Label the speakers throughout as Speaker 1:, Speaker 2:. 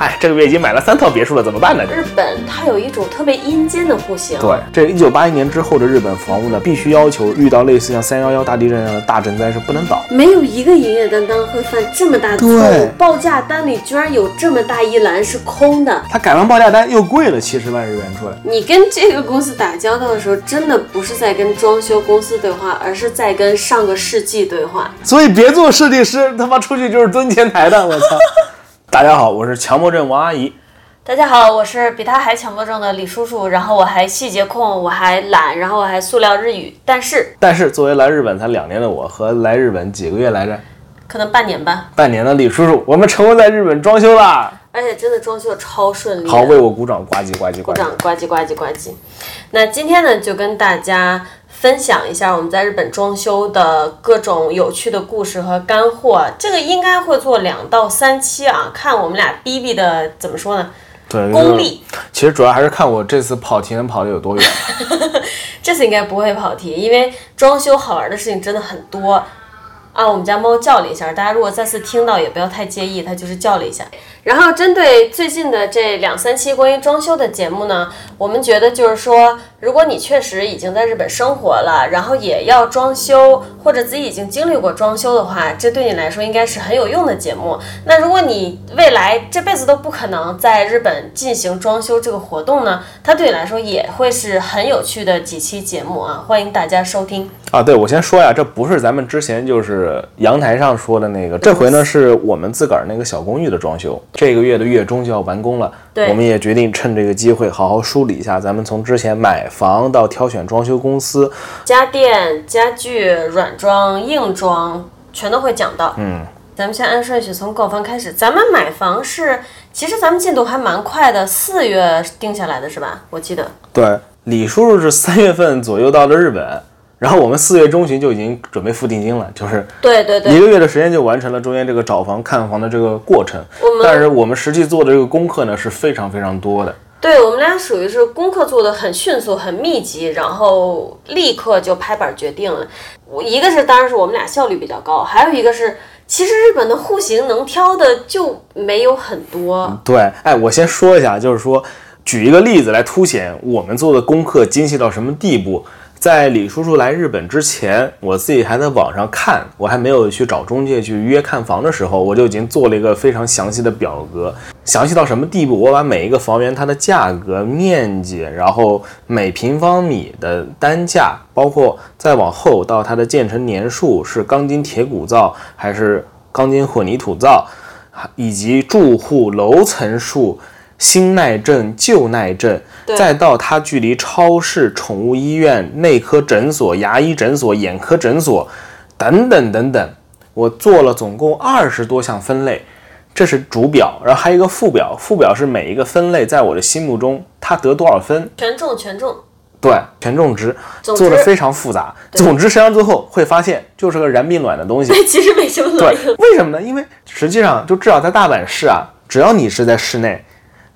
Speaker 1: 哎，这个月已经买了三套别墅了，怎么办呢？
Speaker 2: 日本它有一种特别阴间的户型，
Speaker 1: 对，这一九八一年之后的日本房屋呢，必须要求遇到类似像三幺幺大地震这样的大震灾是不能倒。
Speaker 2: 没有一个营业担当会犯这么大的错
Speaker 1: 对
Speaker 2: 误，报价单里居然有这么大一栏是空的。
Speaker 1: 他改完报价单又贵了七十万日元出来。
Speaker 2: 你跟这个公司打交道的时候，真的不是在跟装修公司对话，而是在跟上个世纪对话。
Speaker 1: 所以别做设计师，他妈出去就是蹲前台的，我操！大家好，我是强迫症王阿姨。
Speaker 2: 大家好，我是比他还强迫症的李叔叔，然后我还细节控，我还懒，然后我还塑料日语，但是
Speaker 1: 但是作为来日本才两年的我和来日本几个月来着，
Speaker 2: 可能半年吧，
Speaker 1: 半年的李叔叔，我们成功在日本装修啦！
Speaker 2: 而且真的装修得超顺利。
Speaker 1: 好，为我鼓掌，呱唧呱唧呱唧。
Speaker 2: 鼓掌，呱唧呱唧呱唧。那今天呢，就跟大家分享一下我们在日本装修的各种有趣的故事和干货。这个应该会做两到三期啊，看我们俩逼逼的怎么说呢？
Speaker 1: 对，
Speaker 2: 功力。
Speaker 1: 其实主要还是看我这次跑题能跑得有多远。
Speaker 2: 这次应该不会跑题，因为装修好玩的事情真的很多。啊，我们家猫叫了一下，大家如果再次听到也不要太介意，它就是叫了一下。然后针对最近的这两三期关于装修的节目呢，我们觉得就是说，如果你确实已经在日本生活了，然后也要装修，或者自己已经经历过装修的话，这对你来说应该是很有用的节目。那如果你未来这辈子都不可能在日本进行装修这个活动呢，它对你来说也会是很有趣的几期节目啊，欢迎大家收听。
Speaker 1: 啊，对，我先说呀，这不是咱们之前就是阳台上说的那个，这回呢是我们自个儿那个小公寓的装修，这个月的月中就要完工了，
Speaker 2: 对
Speaker 1: 我们也决定趁这个机会好好梳理一下，咱们从之前买房到挑选装修公司，
Speaker 2: 家电、家具、软装、硬装全都会讲到。
Speaker 1: 嗯，
Speaker 2: 咱们先按顺序从购房开始。咱们买房是，其实咱们进度还蛮快的，四月定下来的是吧？我记得。
Speaker 1: 对，李叔叔是三月份左右到的日本，然后我们四月中旬就已经准备付定金了，就是
Speaker 2: 对对对，
Speaker 1: 一个月的时间就完成了中间这个找房看房的这个过程。
Speaker 2: 我们
Speaker 1: 但是我们实际做的这个功课呢是非常非常多的。
Speaker 2: 对我们俩属于是功课做的很迅速、很密集，然后立刻就拍板决定了。我一个是当然是我们俩效率比较高，还有一个是其实日本的户型能挑的就没有很多。
Speaker 1: 对，哎，我先说一下，就是说，举一个例子来凸显我们做的功课精细到什么地步。在李叔叔来日本之前，我自己还在网上看，我还没有去找中介去约看房的时候，我就已经做了一个非常详细的表格，详细到什么地步？我把每一个房源它的价格、面积，然后每平方米的单价，包括再往后到它的建成年数是钢筋铁骨造还是钢筋混凝土造，以及住户楼层数、新耐震、旧耐震，再到它距离超市、宠物医院、内科诊所、牙医诊所、眼科诊所等等等等，我做了总共二十多项分类。这是主表，然后还有一个副表，副表是每一个分类在我的心目中它得多少分，
Speaker 2: 权重权重，
Speaker 1: 对权重值做的非常复杂。总之实际上最后会发现就是个燃并卵的东西。
Speaker 2: 其实没什么卵
Speaker 1: 对
Speaker 2: 用。，
Speaker 1: 为什么呢？因为实际上就至少在大阪市啊，只要你是在室内，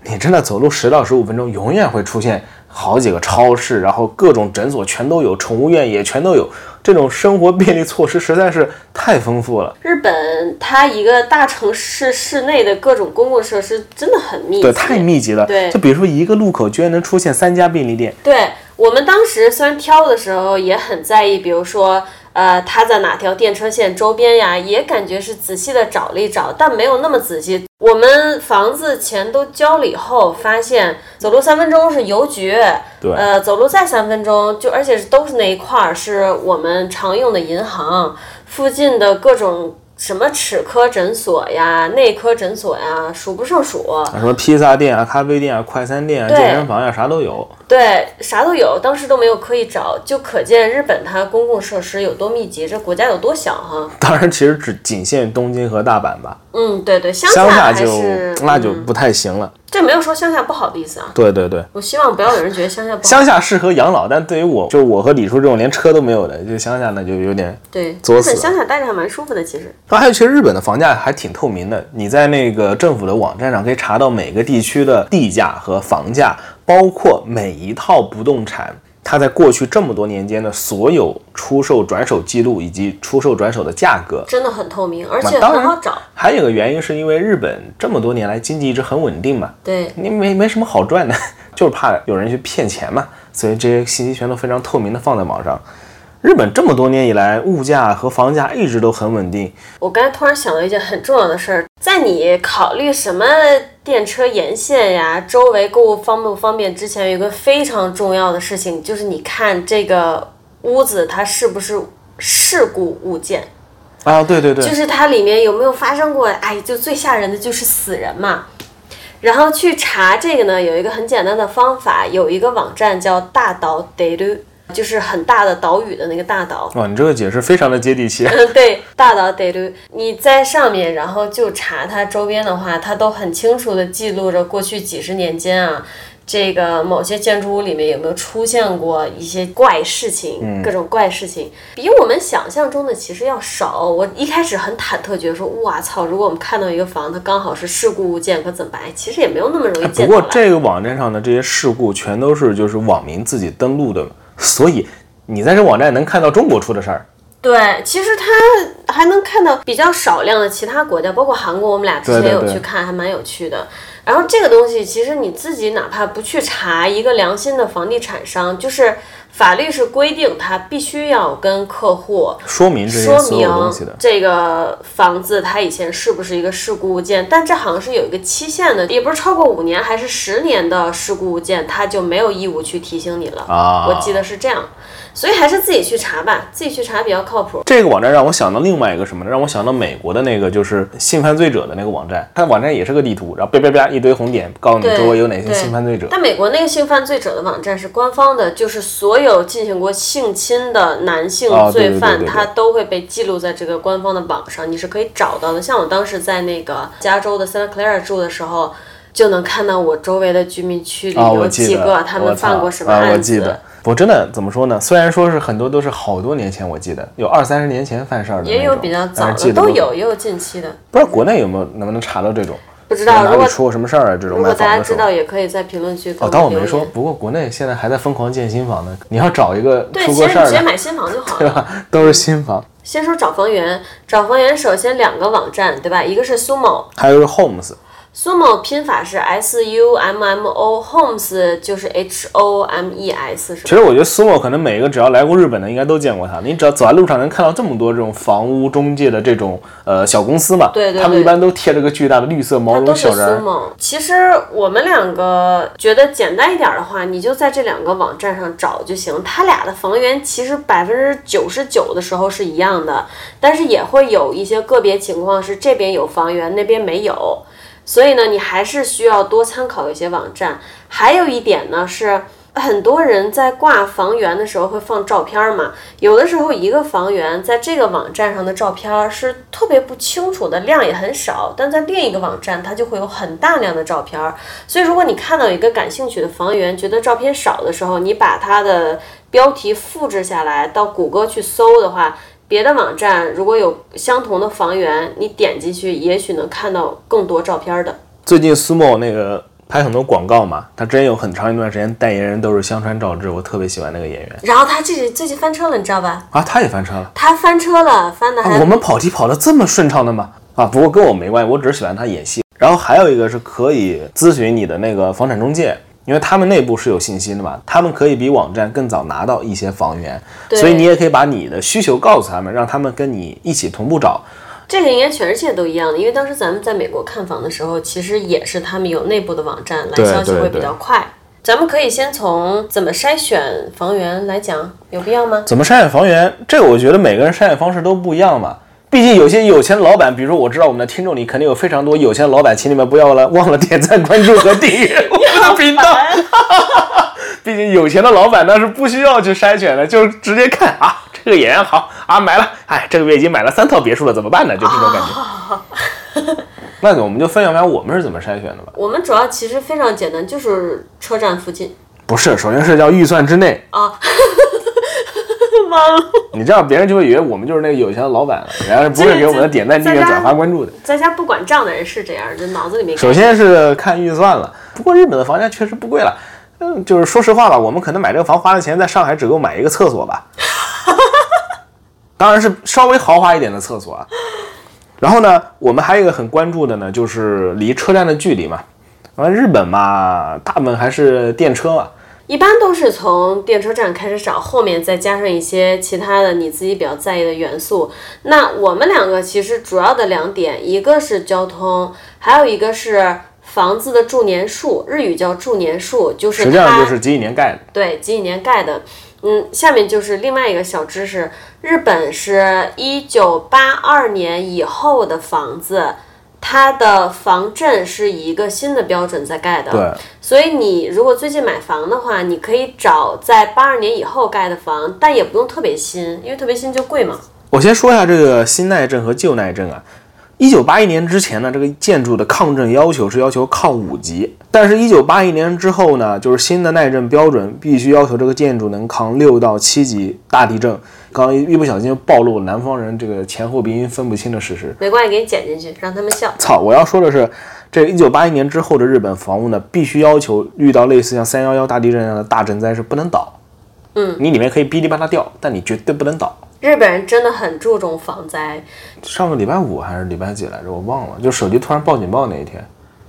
Speaker 1: 你真的走路十到十五分钟，永远会出现好几个超市，然后各种诊所全都有，宠物院也全都有。这种生活便利措施实在是太丰富了，
Speaker 2: 日本它一个大城市市内的各种公共设施真的很密集，
Speaker 1: 对，太密集了。
Speaker 2: 对
Speaker 1: 就比如说一个路口居然能出现三家便利店，
Speaker 2: 对我们当时虽然挑的时候也很在意，比如说，呃，他在哪条电车线周边呀，也感觉是仔细的找了一找，但没有那么仔细。我们房子钱都交了以后，发现走路三分钟是邮局，
Speaker 1: 对
Speaker 2: 呃，走路再三分钟就，而且是都是那一块儿，是我们常用的银行附近的各种。什么齿科诊所呀、内科诊所呀，数不胜数。
Speaker 1: 啊什么披萨店啊、咖啡店啊、快餐店啊、健身房呀、啥都有。
Speaker 2: 对，啥都有，当时都没有刻意找，就可见日本它公共设施有多密集，这国家有多小哈。
Speaker 1: 当然，其实只仅限东京和大阪吧，
Speaker 2: 嗯，对对，乡
Speaker 1: 乡下
Speaker 2: 还
Speaker 1: 就是那就
Speaker 2: 嗯
Speaker 1: 不太行了。
Speaker 2: 这没有说乡下不好的意思啊。
Speaker 1: 对对对。
Speaker 2: 我希望不要有人觉得乡下不好。
Speaker 1: 乡下适合养老，但对于我，就是我和李叔这种连车都没有的，就乡下那就有点。
Speaker 2: 对，
Speaker 1: 作死
Speaker 2: 日本乡下待着还蛮舒服的，其实。
Speaker 1: 啊，还有，其实日本的房价还挺透明的，你在那个政府的网站上可以查到每个地区的地价和房价，包括每一套不动产。它在过去这么多年间的所有出售转手记录以及出售转手的价格，
Speaker 2: 真的很透明，而且很好找。
Speaker 1: 还有一个原因是因为日本这么多年来经济一直很稳定嘛，
Speaker 2: 对，
Speaker 1: 你没没什么好赚的，就是怕有人去骗钱嘛，所以这些信息全都非常透明的放在网上。日本这么多年以来，物价和房价一直都很稳定。
Speaker 2: 我刚才突然想到一件很重要的事儿，在你考虑什么电车沿线呀、周围购物方不方便之前，有一个非常重要的事情，就是你看这个屋子它是不是事故物件，
Speaker 1: 啊，对对对，
Speaker 2: 就是它里面有没有发生过，哎，就最吓人的就是死人嘛。然后去查这个呢，有一个很简单的方法，有一个网站叫大岛 daily。就是很大的岛屿的那个大岛，
Speaker 1: 哇，你这个解释非常的接地气。
Speaker 2: 嗯，对，大岛得鲁，你在上面，然后就查它周边的话，它都很清楚的记录着过去几十年间啊，这个某些建筑物里面有没有出现过一些怪事情，各种怪事情，比我们想象中的其实要少。我一开始很忐忑，觉得说，哇操，如果我们看到一个房，它刚好是事故物件，可怎么办？其实也没有那么容易见
Speaker 1: 到。不过这个网站上的这些事故，全都是就是网民自己登录的。所以你在这网站能看到中国出的事儿，
Speaker 2: 对，其实他还能看到比较少量的其他国家，包括韩国，我们俩之前有去看，还蛮有趣的。然后这个东西，其实你自己哪怕不去查，一个良心的房地产商，就是法律是规定他必须要跟客户
Speaker 1: 说明这些所有东西的。
Speaker 2: 这个房子它以前是不是一个事故物件？但这好像是有一个期限的，也不是超过五年还是十年的事故物件，他就没有义务去提醒你了。啊，我记得是这样。所以还是自己去查吧，自己去查比较靠谱。
Speaker 1: 这个网站让我想到另外一个什么呢？让我想到美国的那个就是性犯罪者的那个网站，它网站也是个地图，然后叭叭叭一堆红点，告诉你周围有哪些性犯罪者。
Speaker 2: 但美国那个性犯罪者的网站是官方的，就是所有进行过性侵的男性罪犯，他都会被记录在这个官方的网上，你是可以找到的。像我当时在那个加州的 Santa Clara 住的时候，就能看到我周围的居民区里有几个他们犯过什么案子。
Speaker 1: 我真的怎么说呢？虽然说是很多都是好多年前，我记得有二三十年前犯事儿的，
Speaker 2: 也有比较早的，都有，也有近期的。
Speaker 1: 不知道国内有没有能不能查到这种？
Speaker 2: 不知道，
Speaker 1: 哪里出过什么事儿啊？这种
Speaker 2: 如果大家知道，也可以在评论区
Speaker 1: 哦，当我没说。不过国内现在还在疯狂建新房呢。你要找一个出过事儿
Speaker 2: 的，直接买新房就好了，
Speaker 1: 对吧？都是新房。
Speaker 2: 先说找房源，找房源首先两个网站，对吧？一个是 Sumo，
Speaker 1: 还有是 Homes。
Speaker 2: Sumo 拼法是 S U M M O，Homes 就是 H O M E S，是
Speaker 1: 其实我觉得 Sumo 可能每一个只要来过日本的，应该都见过它。你只要走在路上能看到这么多这种房屋中介的这种呃小公司嘛，
Speaker 2: 对对，
Speaker 1: 他们一般都贴着个巨大的绿色毛绒小人。
Speaker 2: Sumo。其实我们两个觉得简单一点的话，你就在这两个网站上找就行。它俩的房源其实百分之九十九的时候是一样的，但是也会有一些个别情况是这边有房源，那边没有。所以呢，你还是需要多参考一些网站。还有一点呢，是很多人在挂房源的时候会放照片嘛。有的时候一个房源在这个网站上的照片是特别不清楚的，量也很少；但在另一个网站，它就会有很大量的照片。所以如果你看到一个感兴趣的房源，觉得照片少的时候，你把它的标题复制下来，到谷歌去搜的话。别的网站如果有相同的房源，你点进去，也许能看到更多照片的。
Speaker 1: 最近 Sumo 那个拍很多广告嘛，他之前有很长一段时间代言人都是香川照之，我特别喜欢那个演员。
Speaker 2: 然后他这最近翻车了，你知道吧？
Speaker 1: 啊，他也翻车了。
Speaker 2: 他翻车了，翻的还……
Speaker 1: 我们跑题跑的这么顺畅的吗？啊，不过跟我没关系，我只是喜欢他演戏。然后还有一个是可以咨询你的那个房产中介。因为他们内部是有信心的嘛，他们可以比网站更早拿到一些房源，所以你也可以把你的需求告诉他们，让他们跟你一起同步找。
Speaker 2: 这个应该全世界都一样的，因为当时咱们在美国看房的时候，其实也是他们有内部的网站来消息会比较快。咱们可以先从怎么筛选房源来讲，有必要吗？
Speaker 1: 怎么筛选房源？这个我觉得每个人筛选方式都不一样嘛。毕竟有些有钱的老板，比如说我知道我们的听众里肯定有非常多有钱的老板，请你们不要了忘了点赞、关注和订阅的频道。毕竟有钱的老板那是不需要去筛选的，就直接看啊，这个演员好啊，买了，哎，这个月已经买了三套别墅了，怎么办呢？就这种感觉。那我们就分享一下我们是怎么筛选的吧。
Speaker 2: 我们主要其实非常简单，就是车站附近。
Speaker 1: 不是，首先是叫预算之内
Speaker 2: 啊。
Speaker 1: 你这样别人就会以为我们就是那个有钱的老板了，然后不会给我们的点赞、订阅、转发、关注的。
Speaker 2: 在家不管账的人是这样，就脑子里面。
Speaker 1: 首先是看预算了，不过日本的房价确实不贵了。嗯，就是说实话吧，我们可能买这个房花的钱，在上海只够买一个厕所吧。当然是稍微豪华一点的厕所啊。然后呢，我们还有一个很关注的呢，就是离车站的距离嘛。完，日本嘛，大部分还是电车嘛。
Speaker 2: 一般都是从电车站开始找，后面再加上一些其他的你自己比较在意的元素。那我们两个其实主要的两点，一个是交通，还有一个是房子的住年数，日语叫住年数，就是
Speaker 1: 实际上
Speaker 2: 它
Speaker 1: 就是几几年盖的。
Speaker 2: 对几几年盖的。嗯，下面就是另外一个小知识，日本是一九八二年以后的房子。它的防震是以一个新的标准在盖的，
Speaker 1: 对，
Speaker 2: 所以你如果最近买房的话，你可以找在八二年以后盖的房，但也不用特别新，因为特别新就贵嘛。
Speaker 1: 我先说一下这个新耐震和旧耐震啊。一九八一年之前呢，这个建筑的抗震要求是要求抗五级，但是，一九八一年之后呢，就是新的耐震标准必须要求这个建筑能抗六到七级大地震。刚刚一不小心就暴露南方人这个前后鼻音分不清的事实。
Speaker 2: 没关系，给你剪进去，让他们笑。
Speaker 1: 操！我要说的是，这个一九八一年之后的日本房屋呢，必须要求遇到类似像三幺幺大地震这样的大震灾是不能倒。
Speaker 2: 嗯，
Speaker 1: 你里面可以哔哩吧啦掉，但你绝对不能倒。
Speaker 2: 日本人真的很注重防灾。
Speaker 1: 上个礼拜五还是礼拜几来着？我忘了，就手机突然报警报那一天。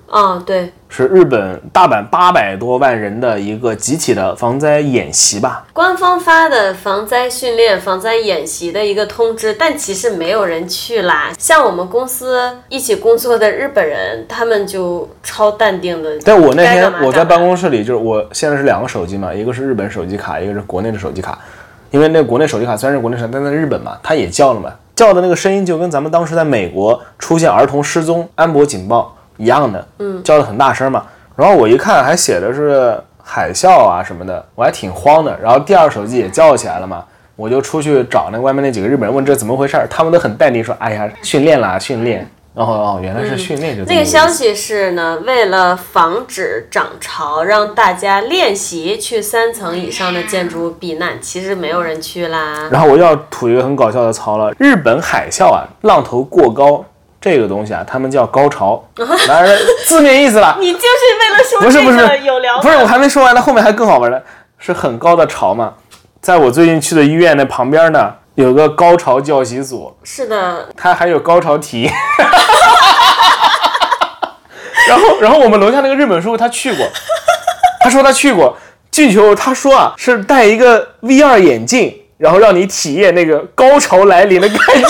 Speaker 2: 啊，对，
Speaker 1: 是日本大阪八百多万人的一个集体的防灾演习吧？
Speaker 2: 官方发的防灾训练、防灾演习的一个通知，但其实没有人去啦。像我们公司一起工作的日本人，他们就超淡定的。
Speaker 1: 但我那天我在办公室里，就是我现在是两个手机嘛，一个是日本手机卡，一个是国内的手机卡。因为那国内手机卡虽然是国内手机，但在日本嘛，它也叫了嘛，叫的那个声音就跟咱们当时在美国出现儿童失踪安博警报一样的，嗯，叫的很大声嘛。然后我一看还写的是海啸啊什么的，我还挺慌的。然后第二手机也叫起来了嘛，我就出去找那外面那几个日本人问这怎么回事儿，他们都很淡定说，哎呀，训练啦训练。然后哦，原来是训练，就
Speaker 2: 那个消息是呢，为了防止涨潮，让大家练习去三层以上的建筑避难。其实没有人去啦。
Speaker 1: 然后我又要吐一个很搞笑的槽了，日本海啸啊，浪头过高这个东西啊，他们叫高潮，当然字面意思啦，
Speaker 2: 你就是为了说
Speaker 1: 不是不是
Speaker 2: 这个有聊
Speaker 1: 不是我还没说完呢，后面还更好玩的，是很高的潮嘛，在我最近去的医院那旁边呢，有个高潮教习所，
Speaker 2: 是的，
Speaker 1: 它还有高潮题。然后，然后我们楼下那个日本叔叔他去过，他说他去过，进去后他说啊是戴一个 VR 眼镜，然后让你体验那个高潮来临的感觉。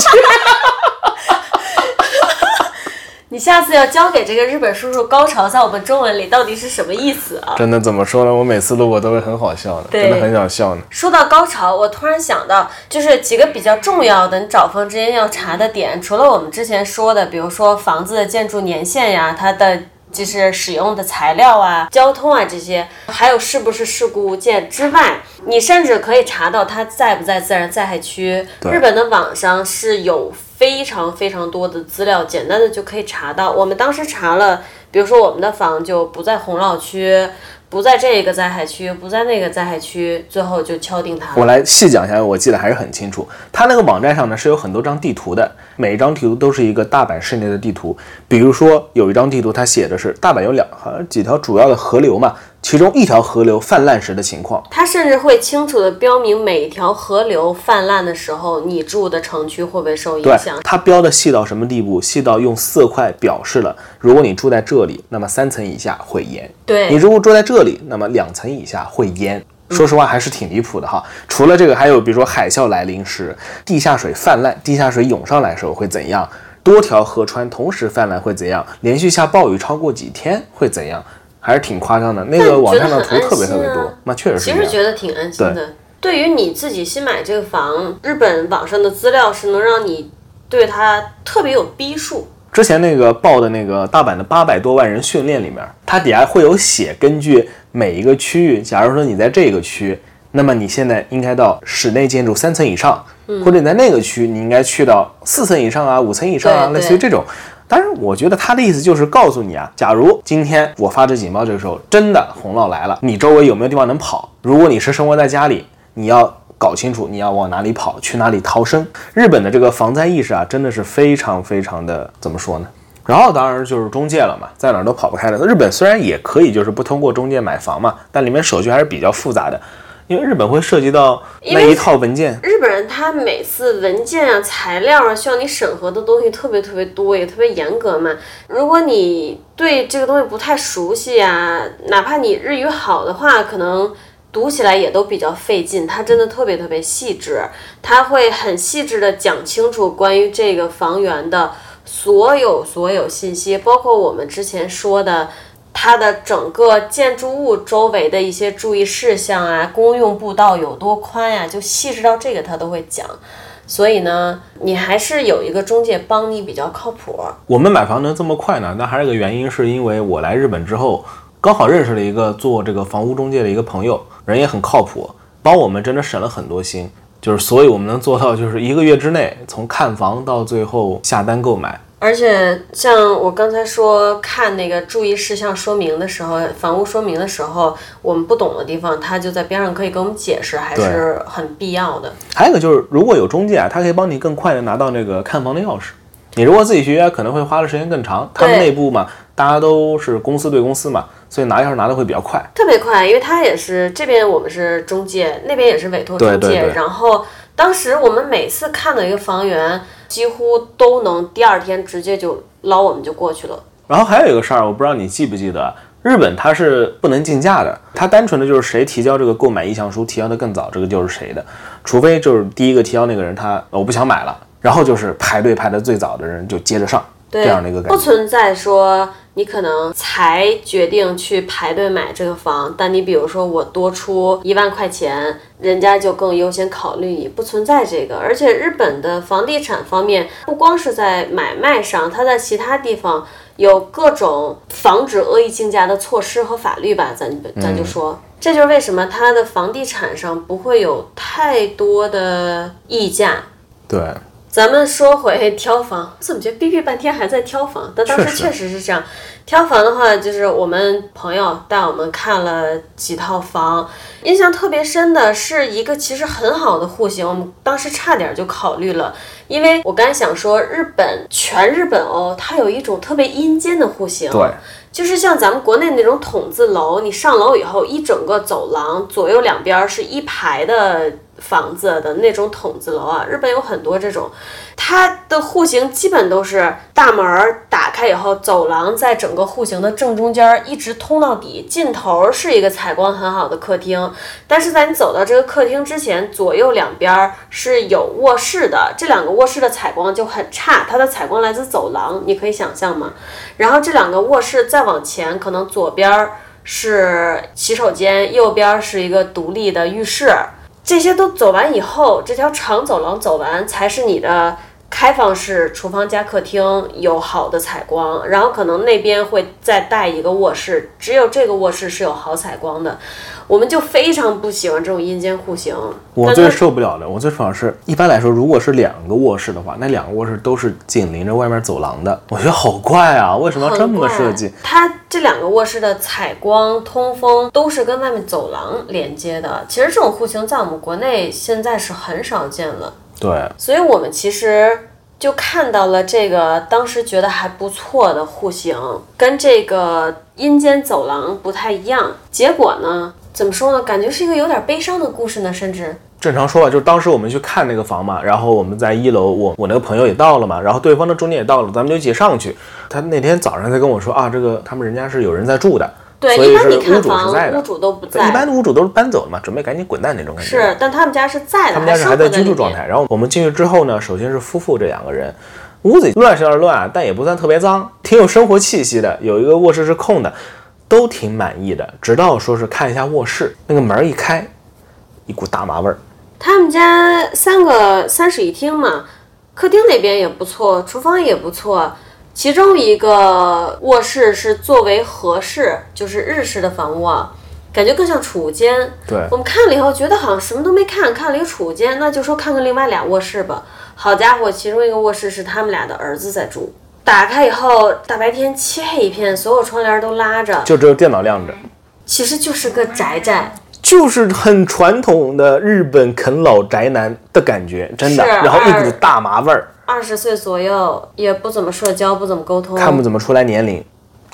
Speaker 2: 你下次要教给这个日本叔叔高潮在我们中文里到底是什么意思啊？
Speaker 1: 真的怎么说呢？我每次录过都会很好笑的，真的很想笑呢。
Speaker 2: 说到高潮，我突然想到，就是几个比较重要的你找房之间要查的点，除了我们之前说的，比如说房子的建筑年限呀，它的就是使用的材料啊、交通啊这些，还有是不是事故物件之外，你甚至可以查到它在不在自然灾害区。日本的网上是有非常非常多的资料，简单的就可以查到。我们当时查了，比如说我们的房就不在洪涝区。不在这个灾害区，不在那个灾害区，最后就敲定它。
Speaker 1: 我来细讲一下，我记得还是很清楚。它那个网站上呢是有很多张地图的，每一张地图都是一个大阪市内的地图。比如说有一张地图，它写的是大阪有两好像几条主要的河流嘛，其中一条河流泛滥时的情况。
Speaker 2: 它甚至会清楚地标明每一条河流泛滥的时候，你住的城区会不会受影
Speaker 1: 对
Speaker 2: 响。，
Speaker 1: 它标的细到什么地步？细到用色块表示了，如果你住在这里，那么三层以下会淹；
Speaker 2: 对
Speaker 1: 你如果住在这里，那么两层以下会淹。说实话，还是挺离谱的哈。除了这个，还有比如说海啸来临时，地下水泛滥，地下水涌上来时候会怎样？多条河川同时泛滥会怎样？连续下暴雨超过几天会怎样？还是挺夸张的。那个网上的图特别特别多，那确实是
Speaker 2: 其。实觉得挺安心的。对于你自己新买这个房，日本网上的资料是能让你对它特别有逼数。
Speaker 1: 之前那个报的那个大阪的八百多万人训练里面，它底下会有写，根据每一个区域，假如说你在这个区，那么你现在应该到室内建筑三层以上，或者你在那个区，你应该去到四层以上啊，五层以上啊，类似于这种。当然，我觉得他的意思就是告诉你啊，假如今天我发这警报，这个时候真的洪涝来了，你周围有没有地方能跑？如果你是生活在家里，你要搞清楚你要往哪里跑，去哪里逃生。日本的这个防灾意识啊，真的是非常非常的怎么说呢？然后当然就是中介了嘛，在哪儿都跑不开的。日本虽然也可以就是不通过中介买房嘛，但里面手续还是比较复杂的。因为日本会涉及到那一套文件。
Speaker 2: 日本人他每次文件啊、材料啊需要你审核的东西特别特别多，也特别严格嘛。如果你对这个东西不太熟悉啊，哪怕你日语好的话，可能读起来也都比较费劲。它真的特别特别细致，他会很细致的讲清楚关于这个房源的所有所有信息，包括我们之前说的。它的整个建筑物周围的一些注意事项啊，公用步道有多宽呀，就细致到这个他都会讲。所以呢，你还是有一个中介帮你比较靠谱。
Speaker 1: 我们买房能这么快呢？那还是一个原因，是因为我来日本之后，刚好认识了一个做这个房屋中介的一个朋友，人也很靠谱，帮我们真的省了很多心。就是所以我们能做到，就是一个月之内从看房到最后下单购买。
Speaker 2: 而且像我刚才说看那个注意事项说明的时候，房屋说明的时候，我们不懂的地方，他就在边上可以给我们解释，还是很必要的。
Speaker 1: 还有一个就是，如果有中介啊，他可以帮你更快的拿到那个看房的钥匙。你如果自己去约，可能会花的时间更长。他们内部嘛，大家都是公司对公司嘛，所以拿钥匙拿的会比较快，
Speaker 2: 特别快，因为他也是这边我们是中介，那边也是委托中介，然后。当时我们每次看到一个房源，几乎都能第二天直接就捞我们就过去了。
Speaker 1: 然后还有一个事儿，我不知道你记不记得，日本它是不能竞价的，它单纯的就是谁提交这个购买意向书提交的更早，这个就是谁的，除非就是第一个提交那个人他我不想买了，然后就是排队排的最早的人就接着上。这样的一个感
Speaker 2: 觉，不存在说你可能才决定去排队买这个房，但你比如说我多出一万块钱，人家就更优先考虑你，不存在这个。而且日本的房地产方面，不光是在买卖上，它在其他地方有各种防止恶意竞价的措施和法律吧，咱咱就说，这就是为什么它的房地产上不会有太多的溢价。
Speaker 1: 对。
Speaker 2: 咱们说回挑房，怎么觉得逼逼半天还在挑房？但当时确实是这样。挑房的话，就是我们朋友带我们看了几套房，印象特别深的是一个其实很好的户型，我们当时差点就考虑了，因为我刚才想说，日本全日本哦，它有一种特别阴间的户型，
Speaker 1: 对，
Speaker 2: 就是像咱们国内那种筒子楼，你上楼以后一整个走廊左右两边是一排的。房子的那种筒子楼啊，日本有很多这种，它的户型基本都是大门打开以后，走廊在整个户型的正中间一直通到底，尽头是一个采光很好的客厅。但是在你走到这个客厅之前，左右两边是有卧室的，这两个卧室的采光就很差，它的采光来自走廊，你可以想象吗？然后这两个卧室再往前，可能左边是洗手间，右边是一个独立的浴室。这些都走完以后，这条长走廊走完才是你的开放式厨房加客厅，有好的采光。然后可能那边会再带一个卧室，只有这个卧室是有好采光的。我们就非常不喜欢这种阴间户型。
Speaker 1: 我最受不了的，我最主要是一般来说，如果是两个卧室的话，那两个卧室都是紧邻着外面走廊的，我觉得好怪啊！为什么要这么设计？
Speaker 2: 它这两个卧室的采光、通风都是跟外面走廊连接的。其实这种户型在我们国内现在是很少见了。
Speaker 1: 对，
Speaker 2: 所以我们其实就看到了这个当时觉得还不错的户型，跟这个阴间走廊不太一样。结果呢？怎么说呢？感觉是一个有点悲伤的故事呢，甚至
Speaker 1: 正常说吧，就是当时我们去看那个房嘛，然后我们在一楼，我我那个朋友也到了嘛，然后对方的中介也到了，咱们就一起上去。他那天早上才跟我说啊，这个他们人家是有人在住的，
Speaker 2: 对，
Speaker 1: 所以是
Speaker 2: 屋
Speaker 1: 主是在的，
Speaker 2: 屋主都不在，
Speaker 1: 一般的屋主都是搬走了嘛，准备赶紧滚蛋那种感觉。
Speaker 2: 是，但他们家是在的，
Speaker 1: 他们家是还在居住状态。然后我们进去之后呢，首先是夫妇这两个人，屋子乱是有点乱，但也不算特别脏，挺有生活气息的。有一个卧室是空的。都挺满意的，直到说是看一下卧室，那个门一开，一股大麻味儿。
Speaker 2: 他们家三个三室一厅嘛，客厅那边也不错，厨房也不错，其中一个卧室是作为和室，就是日式的房屋啊，感觉更像储物间。
Speaker 1: 对，
Speaker 2: 我们看了以后觉得好像什么都没看，看了一个储物间，那就说看看另外俩卧室吧。好家伙，其中一个卧室是他们俩的儿子在住。打开以后，大白天漆黑一片，所有窗帘都拉着，
Speaker 1: 就只有电脑亮着。
Speaker 2: 其实就是个宅宅，
Speaker 1: 就是很传统的日本啃老宅男的感觉，真的。然后一股大麻味儿。
Speaker 2: 二十岁左右，也不怎么社交，不怎么沟通，
Speaker 1: 看不怎么出来年龄，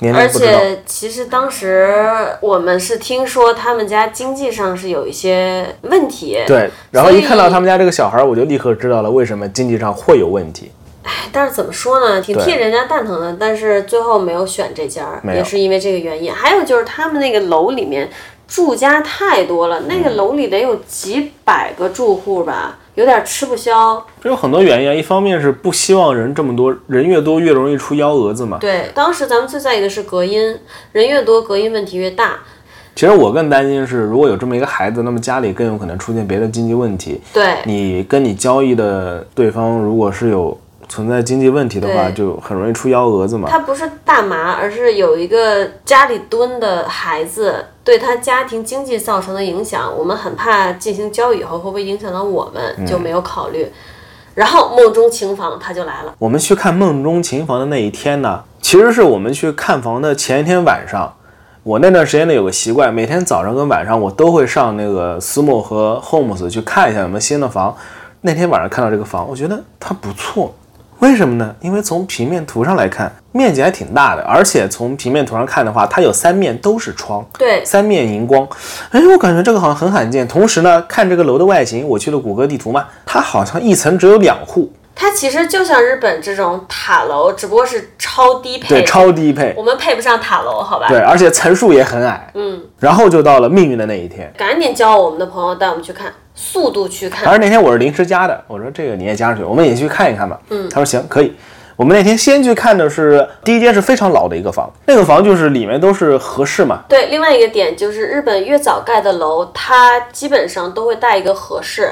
Speaker 2: 而
Speaker 1: 年龄不知道。
Speaker 2: 且其实当时我们是听说他们家经济上是有一些问题，
Speaker 1: 对，然后一看到他们家这个小孩儿，我就立刻知道了为什么经济上会有问题。
Speaker 2: 但是怎么说呢，挺替人家蛋疼的。但是最后没有选这家也是因为这个原因。还有就是他们那个楼里面住家太多了，那个
Speaker 1: 嗯
Speaker 2: 楼里得有几百个住户吧，有点吃不消。
Speaker 1: 这有很多原因啊，一方面是不希望人这么多，人越多越容易出幺蛾子嘛。
Speaker 2: 对，当时咱们最在意的是隔音，人越多隔音问题越大。
Speaker 1: 其实我更担心是，如果有这么一个孩子，那么家里更有可能出现别的经济问题。
Speaker 2: 对，
Speaker 1: 你跟你交易的对方如果是有存在经济问题的话，就很容易出幺蛾子嘛。
Speaker 2: 他不是大麻，而是有一个家里蹲的孩子，对他家庭经济造成的影响，我们很怕进行交易以后会不会影响到我们，就没有考虑。然后梦中情房他就来了，
Speaker 1: 我们去看梦中情房的那一天呢，其实是我们去看房的前一天晚上。我那段时间呢有个习惯，每天早上跟晚上我都会上那个私募和 Homes 去看一下有没有新的房。那天晚上看到这个房，我觉得它不错，为什么呢？因为从平面图上来看，面积还挺大的，而且从平面图上看的话，它有三面都是窗，
Speaker 2: 对，
Speaker 1: 三面荧光，哎，我感觉这个好像很罕见。同时呢，看这个楼的外形，我去了谷歌地图嘛，它好像一层只有两户，
Speaker 2: 它其实就像日本这种塔楼，只不过是超低配，
Speaker 1: 对，超低配，
Speaker 2: 我们配不上塔楼，好吧？
Speaker 1: 对，而且层数也很矮。
Speaker 2: 嗯，
Speaker 1: 然后就到了命运的那一天，
Speaker 2: 赶紧叫我们的朋友带我们去看，速度去看。
Speaker 1: 而那天我是临时加的，我说这个你也加上去，我们也去看一看吧。嗯，他说行，可以。我们那天先去看的是第一间是非常老的一个房，那个房就是里面都是合适嘛，
Speaker 2: 对，另外一个点就是日本越早盖的楼，它基本上都会带一个合适，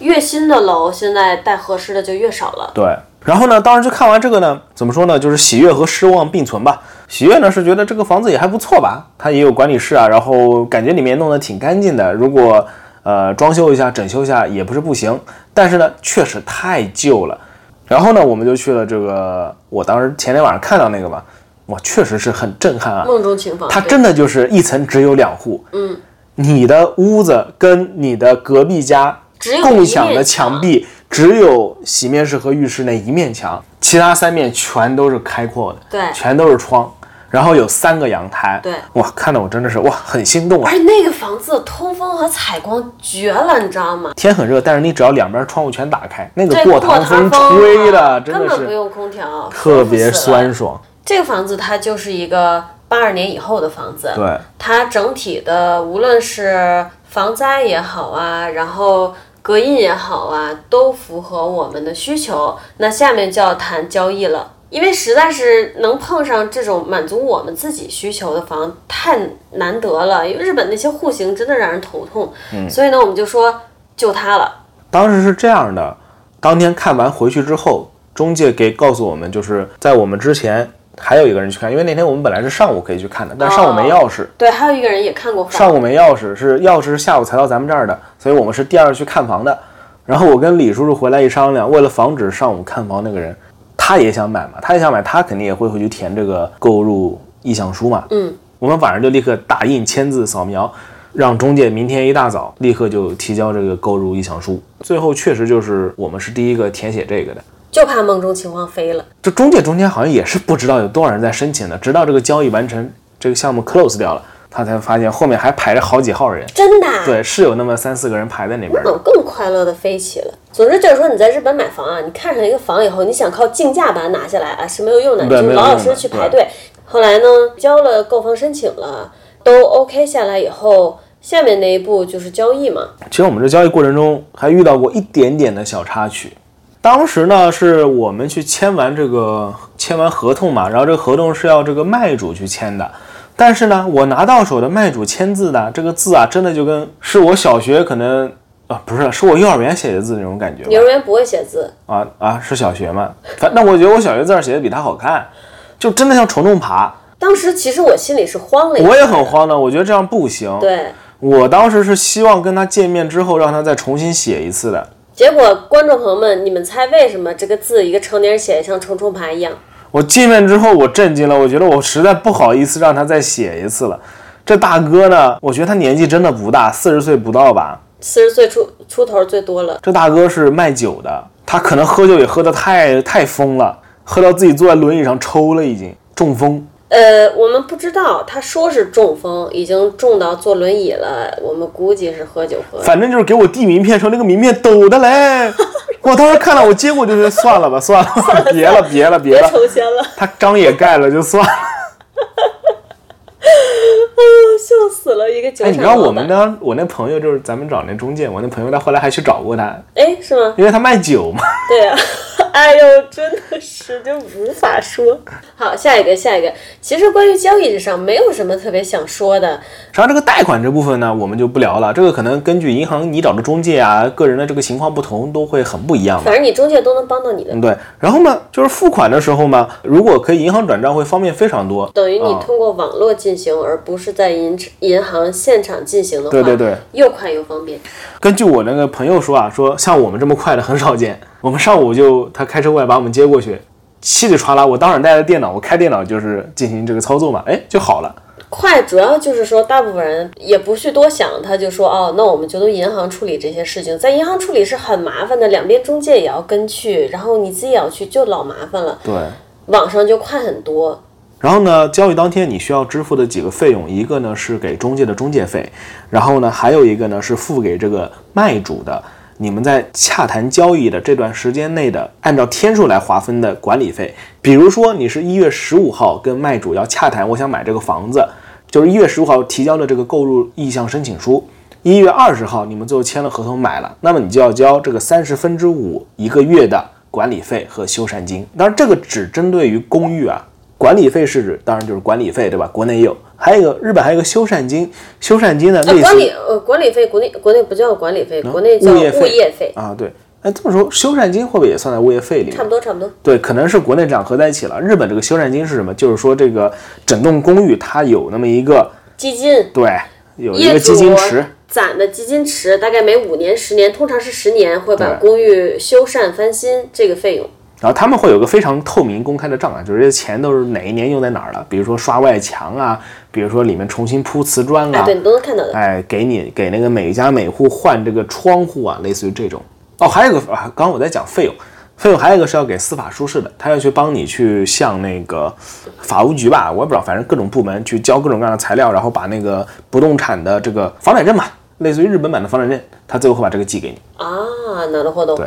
Speaker 2: 越新的楼现在带合适的就越少了。
Speaker 1: 对。然后呢，当时就看完这个呢，怎么说呢，就是喜悦和失望并存吧。喜悦呢是觉得这个房子也还不错吧，它也有管理室啊，然后感觉里面弄得挺干净的，如果呃装修一下、整修一下也不是不行。但是呢，确实太旧了。然后呢，我们就去了这个，我当时前天晚上看到那个嘛，哇，确实是很震撼啊。
Speaker 2: 梦中情房，
Speaker 1: 它真的就是一层只有两户，
Speaker 2: 嗯，
Speaker 1: 你的屋子跟你的隔壁家
Speaker 2: 只有
Speaker 1: 共享的墙壁只有洗面室和浴室那一面墙，其他三面全都是开阔的，
Speaker 2: 对
Speaker 1: 全都是窗，然后有三个阳台，
Speaker 2: 对
Speaker 1: 哇，看得我真的是哇很心动啊
Speaker 2: 而。且那个房子通风和采光绝了，你知道吗？
Speaker 1: 天很热，但是你只要两边窗户全打开，那个，过
Speaker 2: 过
Speaker 1: 堂风
Speaker 2: 风
Speaker 1: 吹的
Speaker 2: 啊
Speaker 1: 真的是
Speaker 2: 根本不用空调，
Speaker 1: 特别酸爽。
Speaker 2: 这个房子它就是一个八二年以后的房子，
Speaker 1: 对，
Speaker 2: 它整体的无论是防灾也好啊，然后隔音也好啊，都符合我们的需求。那下面就要谈交易了。因为实在是能碰上这种满足我们自己需求的房太难得了，因为日本那些户型真的让人头痛，嗯所以呢，我们就说就它了。
Speaker 1: 当时是这样的，当天看完回去之后，中介给告诉我们，就是在我们之前还有一个人去看，因为那天我们本来是上午可以去看的，但上午没钥匙，
Speaker 2: 对，还有一个人也看过房，
Speaker 1: 上午没钥匙，是钥匙是下午才到咱们这儿的，所以我们是第二去看房的。然后我跟李叔叔回来一商量，为了防止上午看房那个人，他也想买嘛，他也想买，他肯定也会回去填这个购入意向书嘛。
Speaker 2: 嗯，
Speaker 1: 我们晚上就立刻打印、签字、扫描，让中介明天一大早立刻就提交这个购入意向书。最后确实就是我们是第一个填写这个的。
Speaker 2: 就怕梦中情况飞了。
Speaker 1: 这中介中间好像也是不知道有多少人在申请的，直到这个交易完成，这个项目 close 掉了，他才发现后面还排着好几号人。
Speaker 2: 真的、啊？
Speaker 1: 对，是有那么三四个人排在那边那
Speaker 2: 我更快乐的飞起了。总之就是说，你在日本买房啊，你看上一个房以后，你想靠竞价把它拿下来啊，是没有用的，你就
Speaker 1: 对没有
Speaker 2: 老老实实去排队。后来呢，交了购房申请了，都 OK 下来以后，下面那一步就是交易嘛。
Speaker 1: 其实我们这交易过程中还遇到过一点点的小插曲。当时呢，是我们去签完这个签完合同嘛，然后这个合同是要这个卖主去签的。但是呢，我拿到手的卖主签字的这个字啊，真的就跟是我小学可能啊不是，是我幼儿园写的字那种感觉
Speaker 2: 幼儿园不会写字，
Speaker 1: 啊啊是小学嘛？反那我觉得我小学字儿写的比他好看，就真的像虫虫爬。
Speaker 2: 当时其实我心里是慌了一下，
Speaker 1: 我也很慌的，我觉得这样不行。
Speaker 2: 对。
Speaker 1: 我当时是希望跟他见面之后，让他再重新写一次的。
Speaker 2: 结果观众朋友们，你们猜为什么这个字一个成年人写的像虫虫爬一样？
Speaker 1: 我见面之后，我震惊了，我觉得我实在不好意思让他再写一次了。这大哥呢，我觉得他年纪真的不大，四十岁不到吧。
Speaker 2: 四十岁出出头最多了，
Speaker 1: 这大哥是卖酒的，他可能喝酒也喝得太太疯了，喝到自己坐在轮椅上抽了，已经中风。
Speaker 2: 呃，我们不知道，他说是中风，已经中到坐轮椅了。我们估计是喝酒喝的。
Speaker 1: 反正就是给我递名片时候，那个名片抖的嘞。我当时看了，我接过就是算了吧，算了吧，别了，别了，别
Speaker 2: 别
Speaker 1: 了。
Speaker 2: 抽签了，
Speaker 1: 他章也盖了，就算了。
Speaker 2: 笑死了！一个酒
Speaker 1: 哎，你知道我们呢我那朋友就是咱们找那中介，我那朋友他后来还去找过他，
Speaker 2: 哎，是吗？
Speaker 1: 因为他卖酒嘛。
Speaker 2: 对啊，哎呦，真的是就无法说。好，下一个，下一个。其实关于交易上没有什么特别想说的，
Speaker 1: 实际上这个贷款这部分呢，我们就不聊了。这个可能根据银行你找的中介啊，个人的这个情况不同，都会很不一样。
Speaker 2: 反正你中介都能帮到你的。
Speaker 1: 嗯，对。然后呢，就是付款的时候嘛，如果可以银行转账，会方便非常多。
Speaker 2: 等于你
Speaker 1: 啊
Speaker 2: 通过网络进行，而不是在银银行现场进行的话，
Speaker 1: 对对对，
Speaker 2: 又快又方便。
Speaker 1: 根据我那个朋友说啊，说像我们这么快的很少见。我们上午就他开车过来把我们接过去，稀里哗啦，我当场带着电脑，我开电脑就是进行这个操作嘛，哎，就好了。
Speaker 2: 快主要就是说，大部分人也不去多想，他就说哦，那我们就都银行处理这些事情，在银行处理是很麻烦的，两边中介也要跟去，然后你自己也要去，就老麻烦了。
Speaker 1: 对。
Speaker 2: 网上就快很多。
Speaker 1: 然后呢，交易当天你需要支付的几个费用，一个呢是给中介的中介费，然后呢还有一个呢是付给这个卖主的，你们在洽谈交易的这段时间内的按照天数来划分的管理费。比如说你是一月十五号跟卖主要洽谈，我想买这个房子，就是一月十五号提交的这个购入意向申请书，一月二十号你们最后签了合同买了，那么你就要交这个三十分之五一个月的管理费和修缮金。当然这个只针对于公寓啊。管理费是指，当然就是管理费，对吧？国内也有，还有一个日本还有一个修缮金，修缮金呢，
Speaker 2: 呃，
Speaker 1: 类似
Speaker 2: 管理呃管理费，国内国内不叫管理费，国内叫
Speaker 1: 物业费
Speaker 2: 物业费，
Speaker 1: 啊，对。哎，这么说，修缮金会不会也算在物业费里面？
Speaker 2: 差不多差不多。
Speaker 1: 对，可能是国内这样合在一起了。日本这个修缮金是什么？就是说这个整栋公寓它有那么一个，
Speaker 2: 基金
Speaker 1: 对，有一个基金池，
Speaker 2: 攒的基金池，大概每五年、十年，通常是十年，会把公寓修缮翻新这个费用。
Speaker 1: 然后他们会有个非常透明公开的账啊，就是这些钱都是哪一年用在哪儿了，比如说刷外墙啊，比如说里面重新铺瓷砖啊，
Speaker 2: 哎，对你都能看到的。
Speaker 1: 哎，给你给那个每家每户换这个窗户啊，类似于这种。哦，还有一个啊，刚刚我在讲费用，费用还有一个是要给司法书士的，他要去帮你去向那个法务局吧，我也不知道，反正各种部门去交各种各样的材料，然后把那个不动产的这个房产证吧，类似于日本版的房产证，他最后会把这个寄给你。
Speaker 2: 啊，拿了活动。
Speaker 1: 对。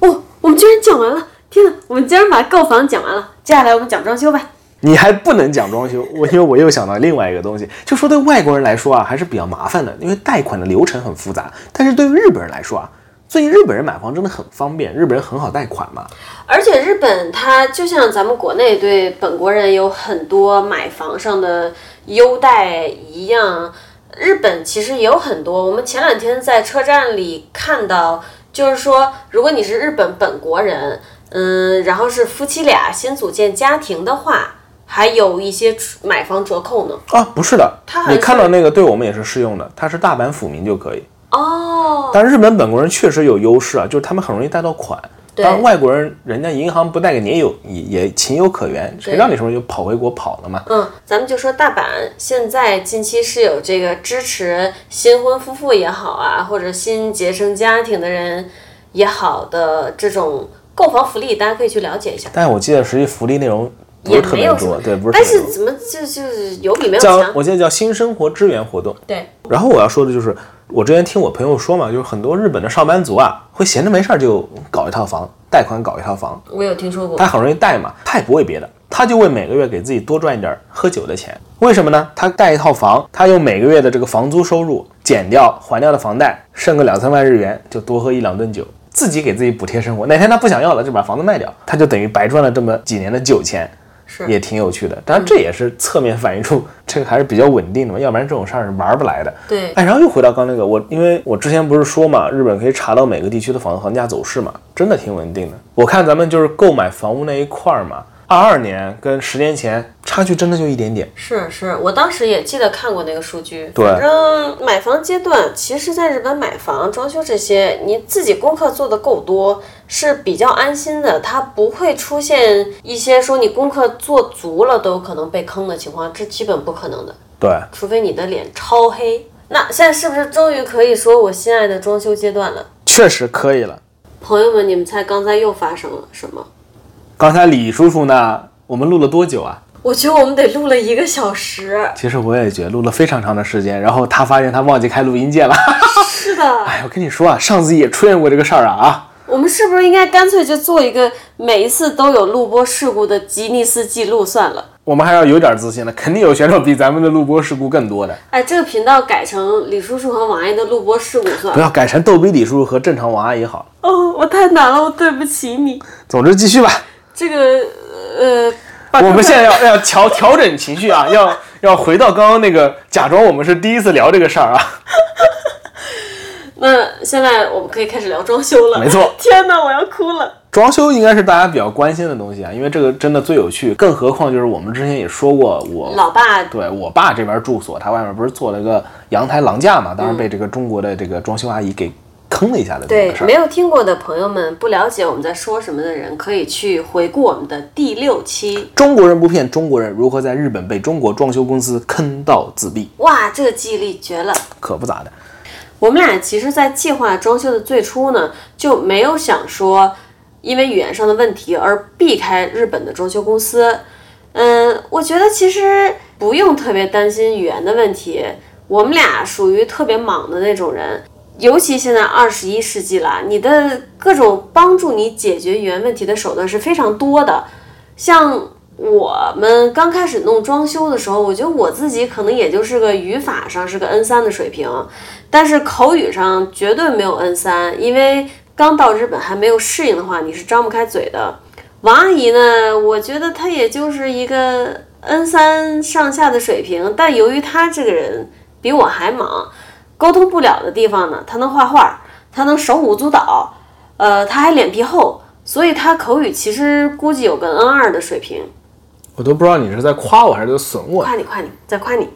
Speaker 2: 哦，我们居然讲完了！天哪，我们竟然把购房讲完了。接下来我们讲装修吧。
Speaker 1: 你还不能讲装修，我因为我又想到另外一个东西，就说对外国人来说啊，还是比较麻烦的，因为贷款的流程很复杂。但是对于日本人来说啊，最近日本人买房真的很方便，日本人很好贷款嘛。
Speaker 2: 而且日本它就像咱们国内对本国人有很多买房上的优待一样，日本其实也有很多。我们前两天在车站里看到，就是说，如果你是日本本国人，嗯，然后是夫妻俩新组建家庭的话，还有一些买房折扣呢。
Speaker 1: 啊，不是的
Speaker 2: 它，
Speaker 1: 你看到那个对我们也是适用的，它是大阪府民就可以。
Speaker 2: 哦，
Speaker 1: 但日本本国人确实有优势啊，就是他们很容易贷到款。
Speaker 2: 对
Speaker 1: 当然外国人人家银行不贷给你也有也也情有可原，谁让你什么就跑回国跑了嘛？
Speaker 2: 嗯，咱们就说大阪现在近期是有这个支持新婚夫妇也好啊，或者新结成家庭的人也好的这种购房福利，大家可以去了解一下。
Speaker 1: 但是我记得实际福利内容不是特别多对，不是特
Speaker 2: 但。是怎么就就是有比没有
Speaker 1: 叫
Speaker 2: 强？
Speaker 1: 我记得叫新生活支援活动。
Speaker 2: 对，
Speaker 1: 然后我要说的就是，我之前听我朋友说嘛，就是很多日本的上班族啊，会闲着没事儿就搞一套房，贷款搞一套房，
Speaker 2: 我有听说过
Speaker 1: 他。很容易贷嘛，他也不为别的，他就为每个月给自己多赚一点喝酒的钱。为什么呢？他贷一套房，他用每个月的这个房租收入减掉还掉的房贷，剩个两三万日元，就多喝一两顿酒，自己给自己补贴生活。哪天他不想要了，就把房子卖掉，他就等于白赚了这么几年的酒钱。
Speaker 2: 是
Speaker 1: 也挺有趣的。当然，这也是侧面反映出这个还是比较稳定的嘛，要不然这种事儿是玩不来的。
Speaker 2: 对，
Speaker 1: 哎，然后又回到刚那个，我因为我之前不是说嘛，日本可以查到每个地区的房子房价走势嘛，真的挺稳定的。我看咱们就是购买房屋那一块儿嘛，二二年跟十年前差距真的就一点点。
Speaker 2: 是是，我当时也记得看过那个数据。
Speaker 1: 对
Speaker 2: 反正买房阶段，其实在日本买房、装修这些，你自己功课做的够多，是比较安心的。它不会出现一些说你功课做足了都有可能被坑的情况，这基本不可能的，
Speaker 1: 对，
Speaker 2: 除非你的脸超黑。那现在是不是终于可以说我心爱的装修阶段了？
Speaker 1: 确实可以了。
Speaker 2: 朋友们，你们猜刚才又发生了什么？
Speaker 1: 刚才李叔叔呢，我们录了多久啊？
Speaker 2: 我觉得我们得录了一个小时。
Speaker 1: 其实我也觉得录了非常长的时间，然后他发现他忘记开录音键了。
Speaker 2: 是的，
Speaker 1: 哎，我跟你说啊，上次也出现过这个事儿啊啊！
Speaker 2: 我们是不是应该干脆就做一个每一次都有录播事故的吉尼斯记录算了？
Speaker 1: 我们还要有点自信了，肯定有选手比咱们的录播事故更多的。
Speaker 2: 哎，这个频道改成李叔叔和王阿姨的录播事故算了。
Speaker 1: 不要改成逗比李叔叔和正常王阿姨好。
Speaker 2: 哦，我太难了，我对不起你。
Speaker 1: 总之继续吧，
Speaker 2: 这个呃，
Speaker 1: 我们现在要要调调整情绪啊，要要回到刚刚那个，假装我们是第一次聊这个事儿啊。
Speaker 2: 那现在我们可以开始聊装修了。
Speaker 1: 没错，
Speaker 2: 天哪，我要哭了。
Speaker 1: 装修应该是大家比较关心的东西啊，因为这个真的最有趣。更何况就是我们之前也说过，我
Speaker 2: 老爸
Speaker 1: 对我爸这边住所，他外面不是做了一个阳台廊架嘛，当然被这个中国的这个装修阿姨给坑了一下的
Speaker 2: 对没。有听过的朋友们，不了解我们在说什么的人，可以去回顾我们的第六期。
Speaker 1: 中国人不骗中国人，如何在日本被中国装修公司坑到自闭？
Speaker 2: 哇，这个记忆力绝了！
Speaker 1: 可不咋的。
Speaker 2: 我们俩其实，在计划装修的最初呢，就没有想说因为语言上的问题而避开日本的装修公司。嗯，我觉得其实不用特别担心语言的问题。我们俩属于特别莽的那种人，尤其现在二十一世纪了，你的各种帮助你解决语言问题的手段是非常多的。像我们刚开始弄装修的时候，我觉得我自己可能也就是个语法上是个 N 三的水平，但是口语上绝对没有 N 三，因为刚到日本还没有适应的话，你是张不开嘴的。王阿姨呢，我觉得她也就是一个 N 三上下的水平，但由于她这个人比我还忙，沟通不了的地方呢，他能画画，他能手舞足蹈，呃，他还脸皮厚，所以他口语其实估计有个 N 二的水平。
Speaker 1: 我都不知道你是在夸我还是在损我。
Speaker 2: 夸你夸你，在夸你。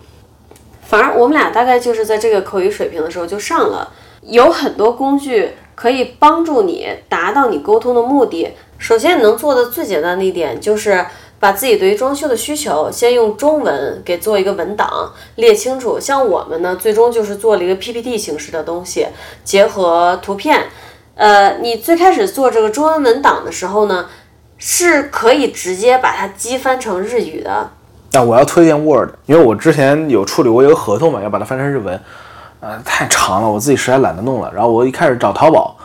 Speaker 2: 反正我们俩大概就是在这个口语水平的时候就上了，有很多工具可以帮助你达到你沟通的目的。首先，你能做的最简单的一点就是把自己对于装修的需求先用中文给做一个文档列清楚。像我们呢，最终就是做了一个 PPT 形式的东西，结合图片。呃，你最开始做这个中文文档的时候呢，是可以直接把它机翻成日语的。
Speaker 1: 那我要推荐 Word，因为我之前有处理过一个合同嘛，要把它翻成日文，呃，太长了，我自己实在懒得弄了。然后我一开始找淘宝，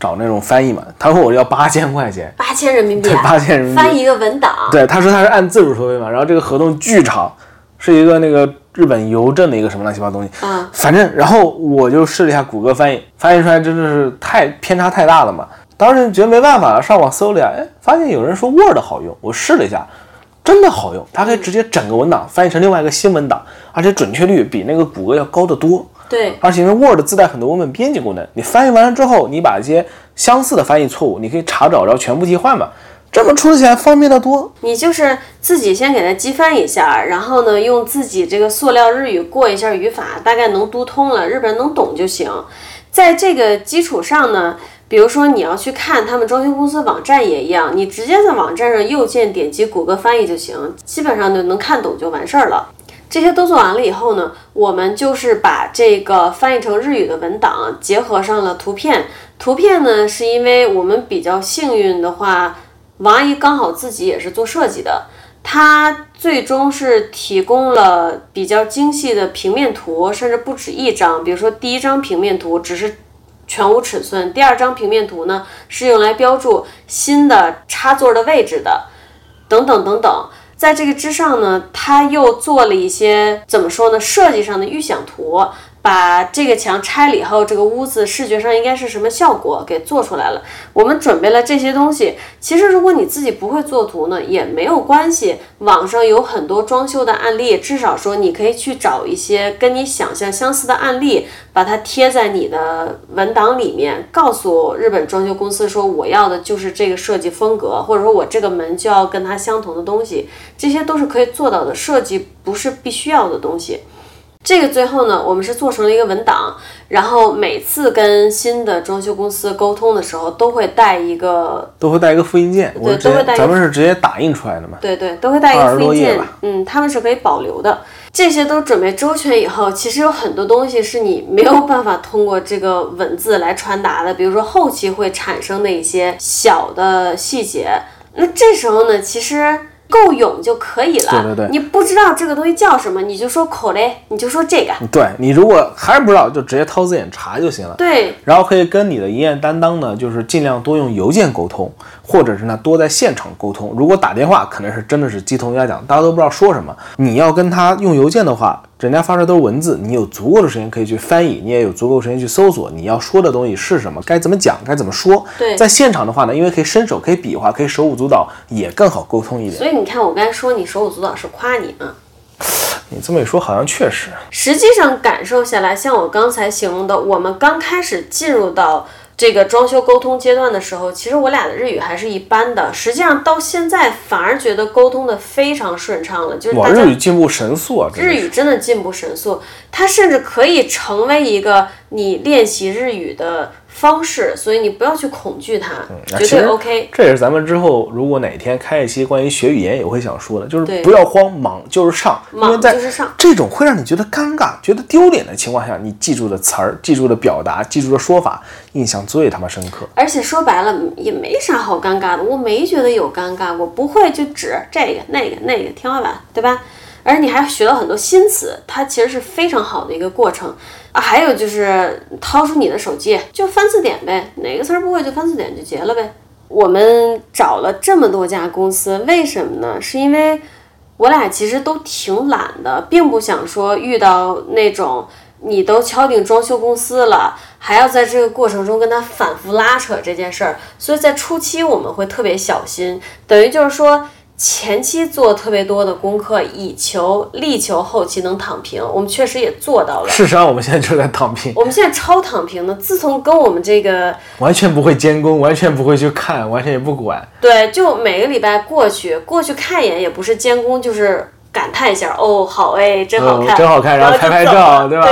Speaker 1: 找那种翻译嘛，他说我要八千块钱，
Speaker 2: 八千人民币、啊，
Speaker 1: 对8000人民币。
Speaker 2: 翻一个文档，
Speaker 1: 对，他说他是按字数收费嘛，然后这个合同巨长，是一个那个日本邮政的一个什么乱七八糟东西，
Speaker 2: 嗯，
Speaker 1: 反正然后我就试了一下谷歌翻译，翻译出来真的是太偏差太大了嘛，当时觉得没办法了，上网搜了一下，哎，发现有人说 Word 好用，我试了一下，真的好用，它可以直接整个文档翻译成另外一个新文档，而且准确率比那个谷歌要高得多。
Speaker 2: 对，
Speaker 1: 而且因为 Word 自带很多文本编辑功能，你翻译完了之后，你把一些相似的翻译错误，你可以查找，然后全部替换嘛，这么处理起来方便得多。
Speaker 2: 你就是自己先给它机翻一下，然后呢，用自己这个塑料日语过一下语法，大概能读通了，日本人能懂就行。在这个基础上呢，比如说你要去看他们装修公司网站也一样，你直接在网站上右键点击谷歌翻译就行，基本上就能看懂就完事儿了。这些都做完了以后呢，我们就是把这个翻译成日语的文档结合上了图片。图片呢，是因为我们比较幸运的话，王阿姨刚好自己也是做设计的，她最终是提供了比较精细的平面图，甚至不止一张。比如说第一张平面图只是全无尺寸，第二张平面图呢是用来标注新的插座的位置的，等等等等。在这个之上呢，他又做了一些怎么说呢？设计上的预想图，把这个墙拆了以后，这个屋子视觉上应该是什么效果给做出来了。我们准备了这些东西。其实如果你自己不会做图呢，也没有关系。网上有很多装修的案例，至少说你可以去找一些跟你想象相似的案例，把它贴在你的文档里面，告诉日本装修公司说我要的就是这个设计风格，或者说我这个门就要跟它相同的东西，这些都是可以做到的。设计不是必须要的东西。这个最后呢，我们是做成了一个文档，然后每次跟新的装修公司沟通的时候，都会带一个，
Speaker 1: 都会带一个复印件，我是直接
Speaker 2: 都会带
Speaker 1: 咱们是直接打印出来的嘛。
Speaker 2: 对对，都会带一个复印件嗯，他们是可以保留的。这些都准备周全以后，其实有很多东西是你没有办法通过这个文字来传达的，比如说后期会产生的一些小的细节。那这时候呢，其实够勇就可以了。
Speaker 1: 对对对
Speaker 2: 你不知道这个东西叫什么，你就说口嘞，你就说这个。
Speaker 1: 对你如果还是不知道，就直接掏字眼查就行了。
Speaker 2: 对，
Speaker 1: 然后可以跟你的营业担当呢，就是尽量多用邮件沟通，或者是呢多在现场沟通。如果打电话，可能是真的是鸡同鸭讲，大家都不知道说什么。你要跟他用邮件的话，人家发出来都是文字，你有足够的时间可以去翻译，你也有足够的时间去搜索你要说的东西是什么，该怎么讲，该怎么说。
Speaker 2: 对
Speaker 1: 在现场的话呢，因为可以伸手，可以比划，可以手舞足蹈，也更好沟通一点。
Speaker 2: 所以你看，我刚才说你手舞足蹈是夸你啊。
Speaker 1: 你这么一说，好像确实。
Speaker 2: 实际上感受下来，像我刚才形容的，我们刚开始进入到这个装修沟通阶段的时候，其实我俩的日语还是一般的。实际上到现在反而觉得沟通的非常顺畅了，就是
Speaker 1: 哇，
Speaker 2: 大家
Speaker 1: 日语进步神速啊！
Speaker 2: 日语真的进步神速，它甚至可以成为一个你练习日语的方式，所以你不要去恐惧它，绝对 OK。
Speaker 1: 这也是咱们之后如果哪天开一期关于学语言也会想说的，就是不要慌，忙就是上，因为
Speaker 2: 莽
Speaker 1: 在
Speaker 2: 就是上
Speaker 1: 这种会让你觉得尴尬、觉得丢脸的情况下，你记住的词儿、记住的表达、记住的说法，印象最他妈深刻。
Speaker 2: 而且说白了也没啥好尴尬的，我没觉得有尴尬，我不会就指这个那个那个天花板，对吧？而你还学到很多新词，它其实是非常好的一个过程啊。还有就是掏出你的手机，就翻字典呗，哪个词儿不会就翻字典就结了呗。我们找了这么多家公司，为什么呢？是因为我俩其实都挺懒的，并不想说遇到那种你都敲定装修公司了，还要在这个过程中跟他反复拉扯这件事儿，所以在初期我们会特别小心，等于就是说。前期做特别多的功课，以求力求后期能躺平。我们确实也做到了。
Speaker 1: 事实上，我们现在就在躺平，
Speaker 2: 我们现在超躺平的。自从跟我们这个
Speaker 1: 完全不会监工，完全不会去看，完全也不管。
Speaker 2: 对，就每个礼拜过去，过去看一眼，也不是监工，就是感叹一下，哦，好哎，真好看，
Speaker 1: 嗯真好看然后拍拍照对吧。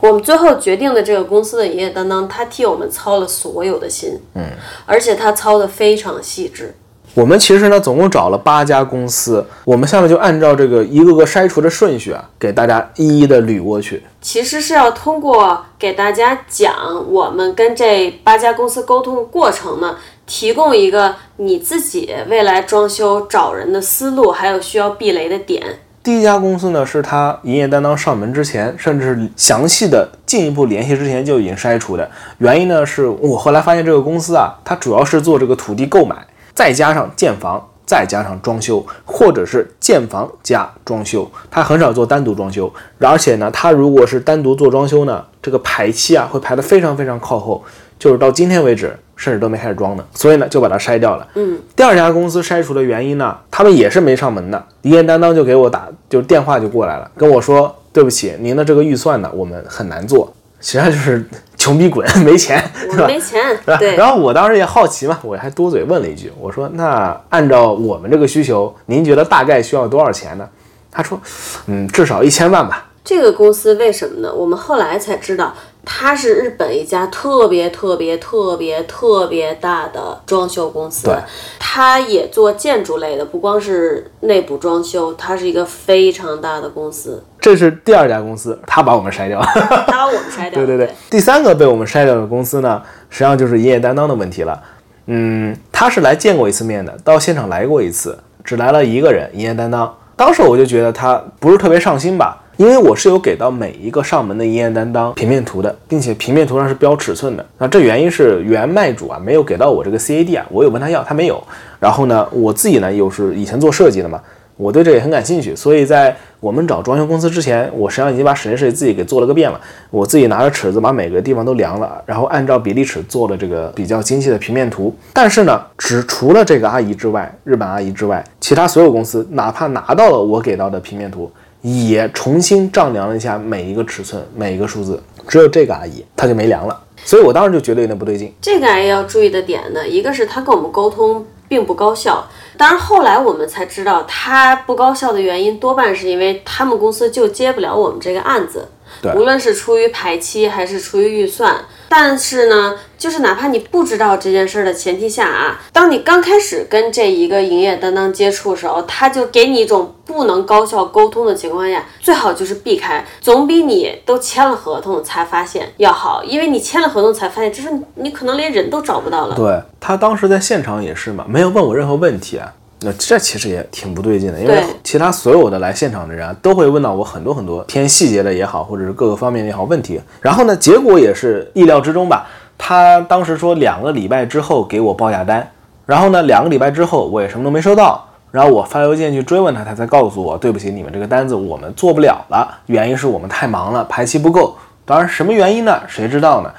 Speaker 2: 我们最后决定的这个公司的营业担当，他替我们操了所有的心，嗯，而且他操的非常细致。
Speaker 1: 我们其实呢，总共找了八家公司，我们下面就按照这个一个个筛除的顺序啊，给大家一一的捋过去。
Speaker 2: 其实是要通过给大家讲我们跟这八家公司沟通的过程呢，提供一个你自己未来装修找人的思路，还有需要避雷的点。
Speaker 1: 第一家公司呢，是他营业担当上门之前，甚至是详细的进一步联系之前就已经筛除的。原因呢，是我后来发现这个公司啊，它主要是做这个土地购买，再加上建房，再加上装修，或者是建房加装修，它很少做单独装修。而且呢，它如果是单独做装修呢，这个排期啊会排得非常非常靠后，就是到今天为止，甚至都没开始装呢。所以呢，就把它筛掉了。
Speaker 2: 嗯，
Speaker 1: 第二家公司筛除的原因呢，他们也是没上门的，营业担当就给我打，就是电话就过来了，跟我说对不起，您的这个预算呢，我们很难做，实际上就是穷逼滚，没钱，
Speaker 2: 我
Speaker 1: 对吧？
Speaker 2: 没钱，
Speaker 1: 对吧
Speaker 2: 对，
Speaker 1: 然后我当时也好奇嘛，我还多嘴问了一句，我说那按照我们这个需求，您觉得大概需要多少钱呢？他说，嗯，至少一千万吧。
Speaker 2: 这个公司为什么呢？我们后来才知道，它是日本一家特别特别特别特别大的装修公司
Speaker 1: 对。
Speaker 2: 它也做建筑类的，不光是内部装修，它是一个非常大的公司。
Speaker 1: 这是第二家公司，他把我们筛掉。
Speaker 2: 它 把我们筛掉了。
Speaker 1: 对对对，第三个被我们筛掉的公司呢，实际上就是营业担当的问题了。嗯，他是来见过一次面的，到现场来过一次，只来了一个人，营业担当。当时我就觉得他不是特别上心吧，因为我是有给到每一个上门的营业担当平面图的，并且平面图上是标尺寸的。那这原因是原卖主啊没有给到我这个 CAD 啊，我有问他要，他没有。然后呢，我自己呢又是以前做设计的嘛，我对这也很感兴趣，所以在我们找装修公司之前，我实际上已经把室内设计自己给做了个遍了。我自己拿着尺子把每个地方都量了，然后按照比例尺做了这个比较精细的平面图。但是呢，只除了这个阿姨之外，日本阿姨之外，其他所有公司哪怕拿到了我给到的平面图，也重新丈量了一下每一个尺寸、每一个数字，只有这个阿姨她就没量了。所以我当时就觉得有点不对劲。
Speaker 2: 这个阿姨要注意的点呢，一个是他跟我们沟通并不高效，当然后来我们才知道他不高效的原因多半是因为他们公司就接不了我们这个案子，无论是出于排期还是出于预算。但是呢，就是哪怕你不知道这件事儿的前提下啊，当你刚开始跟这一个营业担当接触的时候，他就给你一种不不能高效沟通的情况下，最好就是避开，总比你都签了合同才发现要好。因为你签了合同才发现，就是你可能连人都找不到了。
Speaker 1: 对他当时在现场也是嘛，没有问我任何问题啊。那这其实也挺不对劲的，因为其他所有的来现场的人啊，都会问到我很多很多偏细节的也好，或者是各个方面也好问题。然后呢，结果也是意料之中吧。他当时说两个礼拜之后给我报价单，然后呢，两个礼拜之后我也什么都没收到。然后我发邮件去追问他，他才告诉我，对不起，你们这个单子我们做不了了，原因是我们太忙了，排期不够。当然什么原因呢？谁知道呢？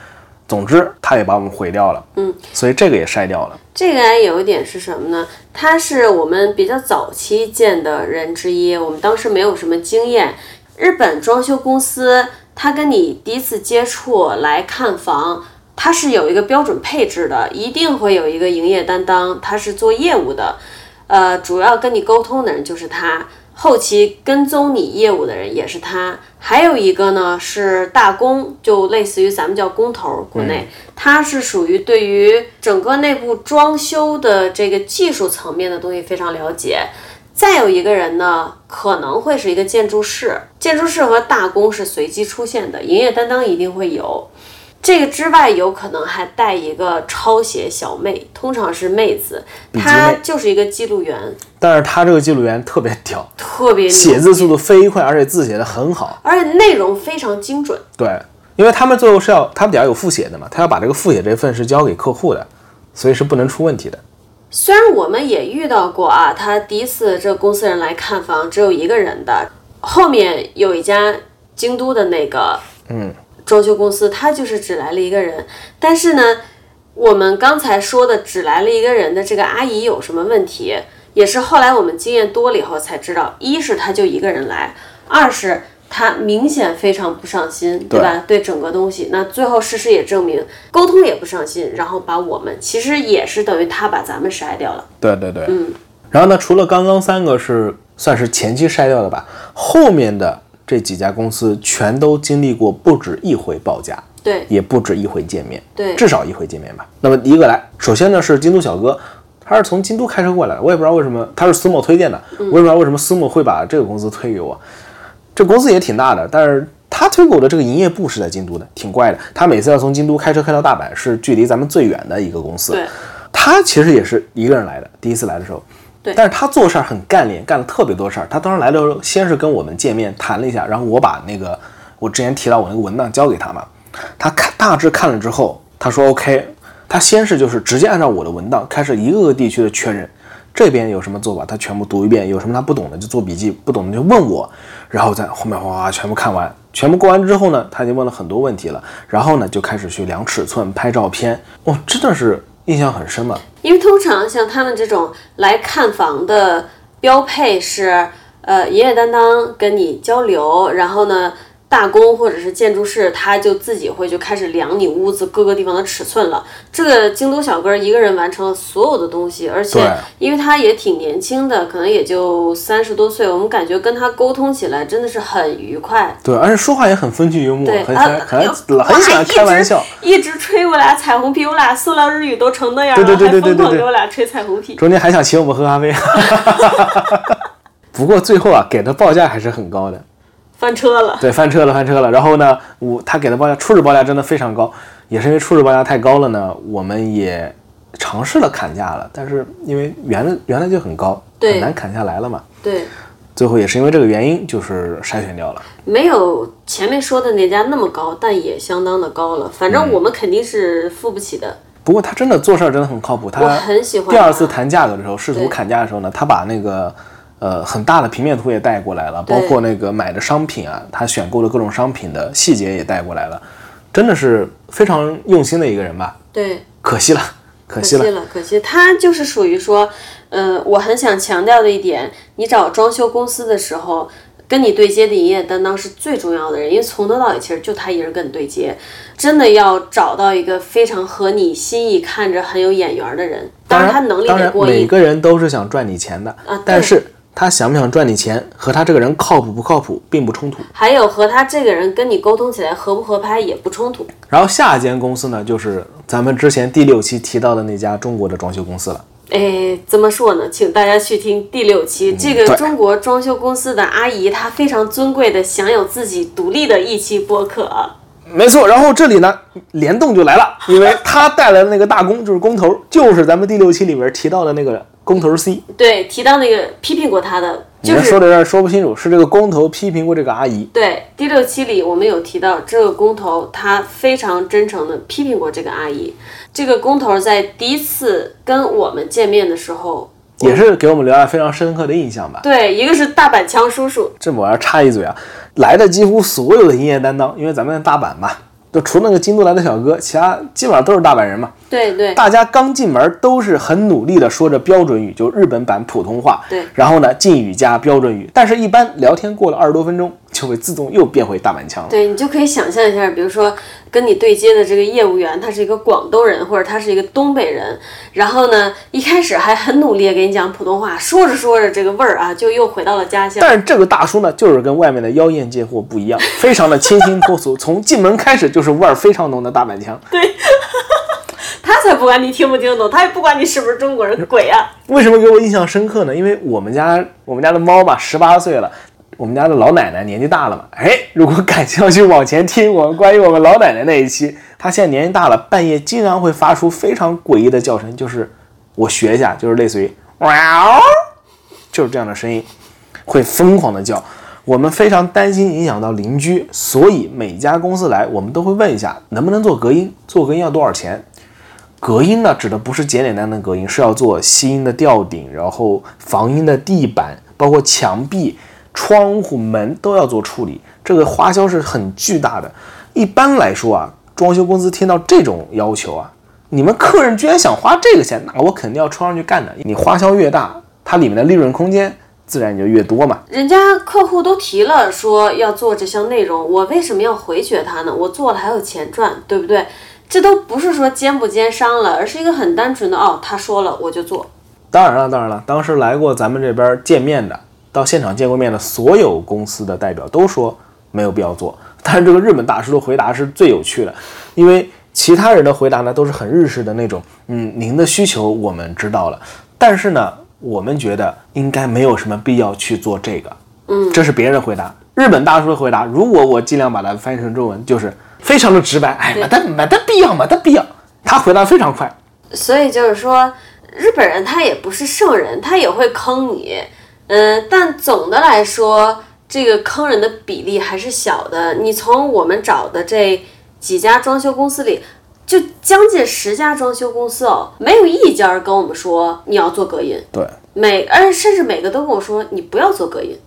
Speaker 1: 总之，他也把我们毁掉了。嗯，所以这个也筛掉了。
Speaker 2: 这个还有一点是什么呢？他是我们比较早期见的人之一，我们当时没有什么经验。日本装修公司，他跟你第一次接触来看房，他是有一个标准配置的，一定会有一个营业担当，他是做业务的，呃，主要跟你沟通的人就是他。后期跟踪你业务的人也是他，还有一个呢是大工，就类似于咱们叫工头，国内、他是属于对于整个内部装修的这个技术层面的东西非常了解。再有一个人呢，可能会是一个建筑师，建筑师和大工是随机出现的，营业担当一定会有。这个之外，有可能还带一个抄写小妹，通常是妹子，她就是一个记录员，
Speaker 1: 但是她这个记录员特别屌，
Speaker 2: 特别
Speaker 1: 写字速度飞快，而且字写的很好。
Speaker 2: 而且内容非常精准。
Speaker 1: 对，因为他们最后是要，他们底下有复写的嘛，他要把这个复写这份是交给客户的，所以是不能出问题的。
Speaker 2: 虽然我们也遇到过啊，他第一次这公司人来看房只有一个人的，后面有一家京都的那个
Speaker 1: 嗯
Speaker 2: 装修公司，他就是只来了一个人。但是呢，我们刚才说的只来了一个人的这个阿姨有什么问题，也是后来我们经验多了以后才知道，一是他就一个人来，二是。他明显非常不上心，对吧？对整个东西，那最后事实也证明，沟通也不上心，然后把我们其实也是等于他把咱们筛掉了。
Speaker 1: 对对对，嗯。然后呢，除了刚刚三个是算是前期筛掉的吧，后面的这几家公司全都经历过不止一回报价，
Speaker 2: 对，
Speaker 1: 也不止一回见面，
Speaker 2: 对，
Speaker 1: 至少一回见面吧。那么一个来，首先呢是京都小哥，他是从京都开车过来的，我也不知道为什么，他是私募推荐的，我也不知道为什么私募会把这个公司推给我。这公司也挺大的，但是他推给我的这个营业部是在京都的，挺怪的。他每次要从京都开车开到大阪，是距离咱们最远的一个公司。
Speaker 2: 对，
Speaker 1: 他其实也是一个人来的，第一次来的时候。但是他做事儿很干练，干了特别多事儿。他当时来的时候，先是跟我们见面谈了一下，然后我把那个我之前提到我那个文档交给他嘛，他看大致看了之后，他说 OK。他先是就是直接按照我的文档开始一个个地区的确认。这边有什么做法，他全部读一遍，有什么他不懂的就做笔记，不懂的就问我，然后在后面哗哗全部看完，全部过完之后呢，他已经问了很多问题了，然后呢就开始去量尺寸、拍照片，哇，真的是印象很深吧。
Speaker 2: 因为通常像他们这种来看房的标配是，呃，爷爷担当跟你交流，然后呢。大工或者是建筑师，他就自己会就开始量你屋子各个地方的尺寸了。这个京都小哥一个人完成了所有的东西，而且因为他也挺年轻的，可能也就三十多岁，我们感觉跟他沟通起来真的是很愉快。
Speaker 1: 对，而且说话也很风趣幽默，很
Speaker 2: 很
Speaker 1: 很很喜欢开玩笑，
Speaker 2: 一直吹我俩彩虹屁，我俩塑料日语都成那样
Speaker 1: 了，还
Speaker 2: 疯狂给我俩吹彩虹屁。
Speaker 1: 中间还想请我们喝咖啡，不过最后啊，给的报价还是很高的。
Speaker 2: 翻车了，
Speaker 1: 对，翻车了，翻车了。然后呢，我他给的报价，初始报价真的非常高，也是因为初始报价太高了呢，我们也尝试了砍价了，但是因为原来原来就很高，很难砍下来了嘛。
Speaker 2: 对，
Speaker 1: 最后也是因为这个原因，就是筛选掉了。
Speaker 2: 没有前面说的那家那么高，但也相当的高了。反正我们肯定是付不起的。
Speaker 1: 不过他真的做事儿真的很靠谱，他
Speaker 2: 很喜欢。
Speaker 1: 第二次谈价格的时候，试图砍价的时候呢，他把那个。呃，很大的平面图也带过来了，包括那个买的商品啊，他选购的各种商品的细节也带过来了，真的是非常用心的一个人吧？
Speaker 2: 对，
Speaker 1: 可惜了，可惜
Speaker 2: 了，可惜了，可惜。他就是属于说，呃，我很想强调的一点，你找装修公司的时候，跟你对接的营业担当是最重要的人，因为从头到尾其实就他一人跟你对接，真的要找到一个非常合你心意、看着很有眼缘的人，当然他能力得过
Speaker 1: 硬。每个人都是想赚你钱的
Speaker 2: 啊，
Speaker 1: 但是。他想不想赚你钱，和他这个人靠谱不靠谱并不冲突，
Speaker 2: 还有和他这个人跟你沟通起来合不合拍也不冲突。
Speaker 1: 然后下一间公司呢，就是咱们之前第六期提到的那家中国的装修公司了。
Speaker 2: 哎，怎么说呢？请大家去听第六期。这个中国装修公司的阿姨，她非常尊贵的享有自己独立的一期播客。
Speaker 1: 没错，然后这里呢，联动就来了，因为他带来的那个大工就是工头，就是咱们第六期里边提到的那个工头 C。
Speaker 2: 对，提到那个批评过他的，
Speaker 1: 你
Speaker 2: 就是
Speaker 1: 说的有点说不清楚，是这个工头批评过这个阿姨。
Speaker 2: 对第六期里我们有提到，这个工头他非常真诚的批评过这个阿姨。这个工头在第一次跟我们见面的时候，
Speaker 1: 也是给我们留下非常深刻的印象吧。
Speaker 2: 对，一个是大板枪叔叔，
Speaker 1: 这我要插一嘴啊，来的几乎所有的营业担当，因为咱们大阪嘛，就除那个京都来的小哥，其他基本上都是大阪人嘛。
Speaker 2: 对对
Speaker 1: 大家刚进门都是很努力的说着标准语，就日本版普通话。
Speaker 2: 对
Speaker 1: 然后呢，敬语加标准语，但是一般聊天过了二十多分钟，就会自动又变回大阪腔了。
Speaker 2: 对，你就可以想象一下，比如说跟你对接的这个业务员，他是一个广东人，或者他是一个东北人，然后呢，一开始还很努力地给你讲普通话，说着说着这个味儿啊，就又回到了家乡。
Speaker 1: 但是这个大叔呢，就是跟外面的妖艳贱货不一样，非常的清新脱俗，从进门开始就是味儿非常浓的大阪腔。
Speaker 2: 对他才不管你听不听懂，他也不管你是不是中国人，鬼啊！
Speaker 1: 为什么给我印象深刻呢？因为我们家我们家的猫吧，十八岁了，我们家的老奶奶年纪大了嘛。哎，如果感兴趣往前听我们关于我们老奶奶那一期，她现在年纪大了，半夜经常会发出非常诡异的叫声，就是我学一下，就是类似于哇，就是这样的声音，会疯狂的叫。我们非常担心影响到邻居，所以每家公司来，我们都会问一下能不能做隔音，做隔音要多少钱。隔音呢，指的不是简简单单隔音，是要做吸音的吊顶，然后防音的地板，包括墙壁、窗户、门都要做处理。这个花销是很巨大的。一般来说啊，装修公司听到这种要求啊，你们客人居然想花这个钱，那我肯定要冲上去干的。你花销越大，它里面的利润空间自然就越多嘛。
Speaker 2: 人家客户都提了说要做这项内容，我为什么要回绝他呢？我做了还有钱赚，对不对？这都不是说奸不奸商了，而是一个很单纯的哦，他说了我就做。
Speaker 1: 当然了，当然了，当时来过咱们这边见面的，到现场见过面的所有公司的代表都说没有必要做。但是这个日本大叔的回答是最有趣的，因为其他人的回答呢都是很日式的那种，嗯，您的需求我们知道了，但是呢，我们觉得应该没有什么必要去做这个，嗯，这是别人的回答。日本大叔的回答，如果我尽量把它翻译成中文，就是非常的直白，哎，没得没得必要，没得必要。他回答非常快，
Speaker 2: 所以就是说，日本人他也不是圣人，他也会坑你，嗯，但总的来说，这个坑人的比例还是小的。你从我们找的这几家装修公司里，就将近十家装修公司哦，没有一家跟我们说你要做隔音，
Speaker 1: 对，
Speaker 2: 每而甚至每个都跟我说你不要做隔音。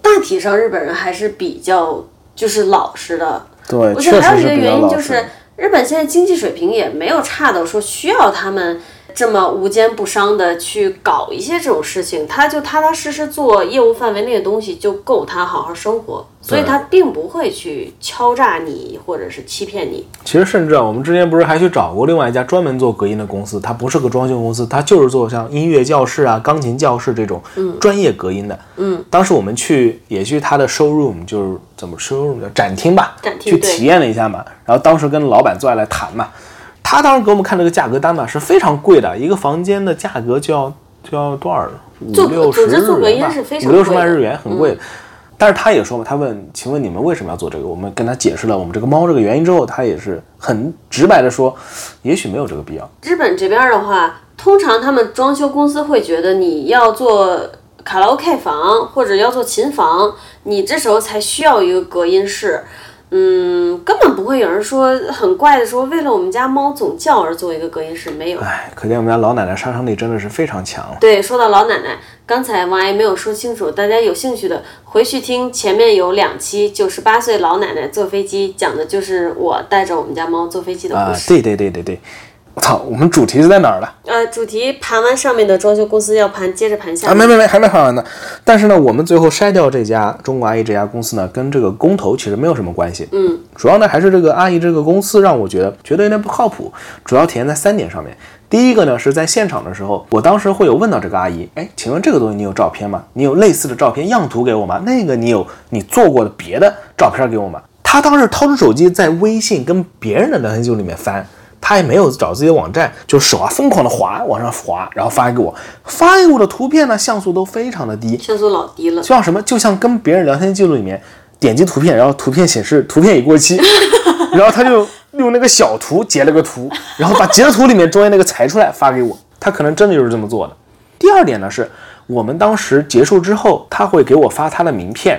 Speaker 2: 大体上日本人还是比较就是老实的，
Speaker 1: 对，
Speaker 2: 我觉得还有一个。原因就是，日本现在经济水平也没有差到说需要他们这么无奸不商的去搞一些这种事情，他就踏踏实实做业务范围内的东西就够他好好生活，所以他并不会去敲诈你或者是欺骗你。
Speaker 1: 其实甚至啊，我们之前不是还去找过另外一家专门做隔音的公司，它不是个装修公司，它就是做像音乐教室啊、钢琴教室这种专业隔音的。嗯，当时我们去也去他的 showroom，就是怎么 showroom 叫展厅吧，
Speaker 2: 展厅
Speaker 1: 去体验了一下嘛。然后当时跟老板坐下来谈嘛，他当时给我们看这个价格单嘛是非常贵的，一个房间的价格就要就要多少五
Speaker 2: 做
Speaker 1: 六十日元吧五六十万日元，很贵的。但是他也说嘛，他问，请问你们为什么要做这个？我们跟他解释了我们这个猫这个原因之后，他也是很直白的说，也许没有这个必要。
Speaker 2: 日本这边的话，通常他们装修公司会觉得你要做卡拉 OK 房或者要做琴房，你这时候才需要一个隔音室。嗯，根本不会有人说很怪的说，为了我们家猫总叫而做一个隔音室，没有。
Speaker 1: 哎，可见我们家老奶奶杀伤力真的是非常强。
Speaker 2: 对，说到老奶奶，刚才王阿姨没有说清楚，大家有兴趣的回去听前面有两期九十八岁老奶奶坐飞机，讲的就是我带着我们家猫坐飞机的
Speaker 1: 啊、
Speaker 2: 故事。
Speaker 1: 对对对对对，我操，我们主题是在哪儿了？
Speaker 2: 呃，主题盘完上面的装修公司，要盘接着盘下
Speaker 1: 啊，没没没，还没盘完呢。但是呢，我们最后筛掉这家中国阿姨这家公司呢，跟这个公投其实没有什么关系。
Speaker 2: 嗯，
Speaker 1: 主要呢还是这个阿姨这个公司让我觉得觉得有点不靠谱，主要体现在三点上面。第一个呢是在现场的时候，我当时会有问到这个阿姨，哎，请问这个东西你有照片吗？你有类似的照片样图给我吗？那个你有你做过的别的照片给我吗？她当时掏出手机在微信跟别人的聊天记录里面翻，她他也没有找自己的网站，就手啊疯狂的滑往上滑，然后发给我，发给我的图片呢像素都非常的低，
Speaker 2: 像素老低了
Speaker 1: 就。像什么，就像跟别人聊天记录里面点击图片，然后图片显示图片已过期，然后他就用那个小图截了个图，然后把截的图里面中间那个裁出来发给我，他可能真的就是这么做的。第二点呢是，我们当时结束之后，他会给我发他的名片，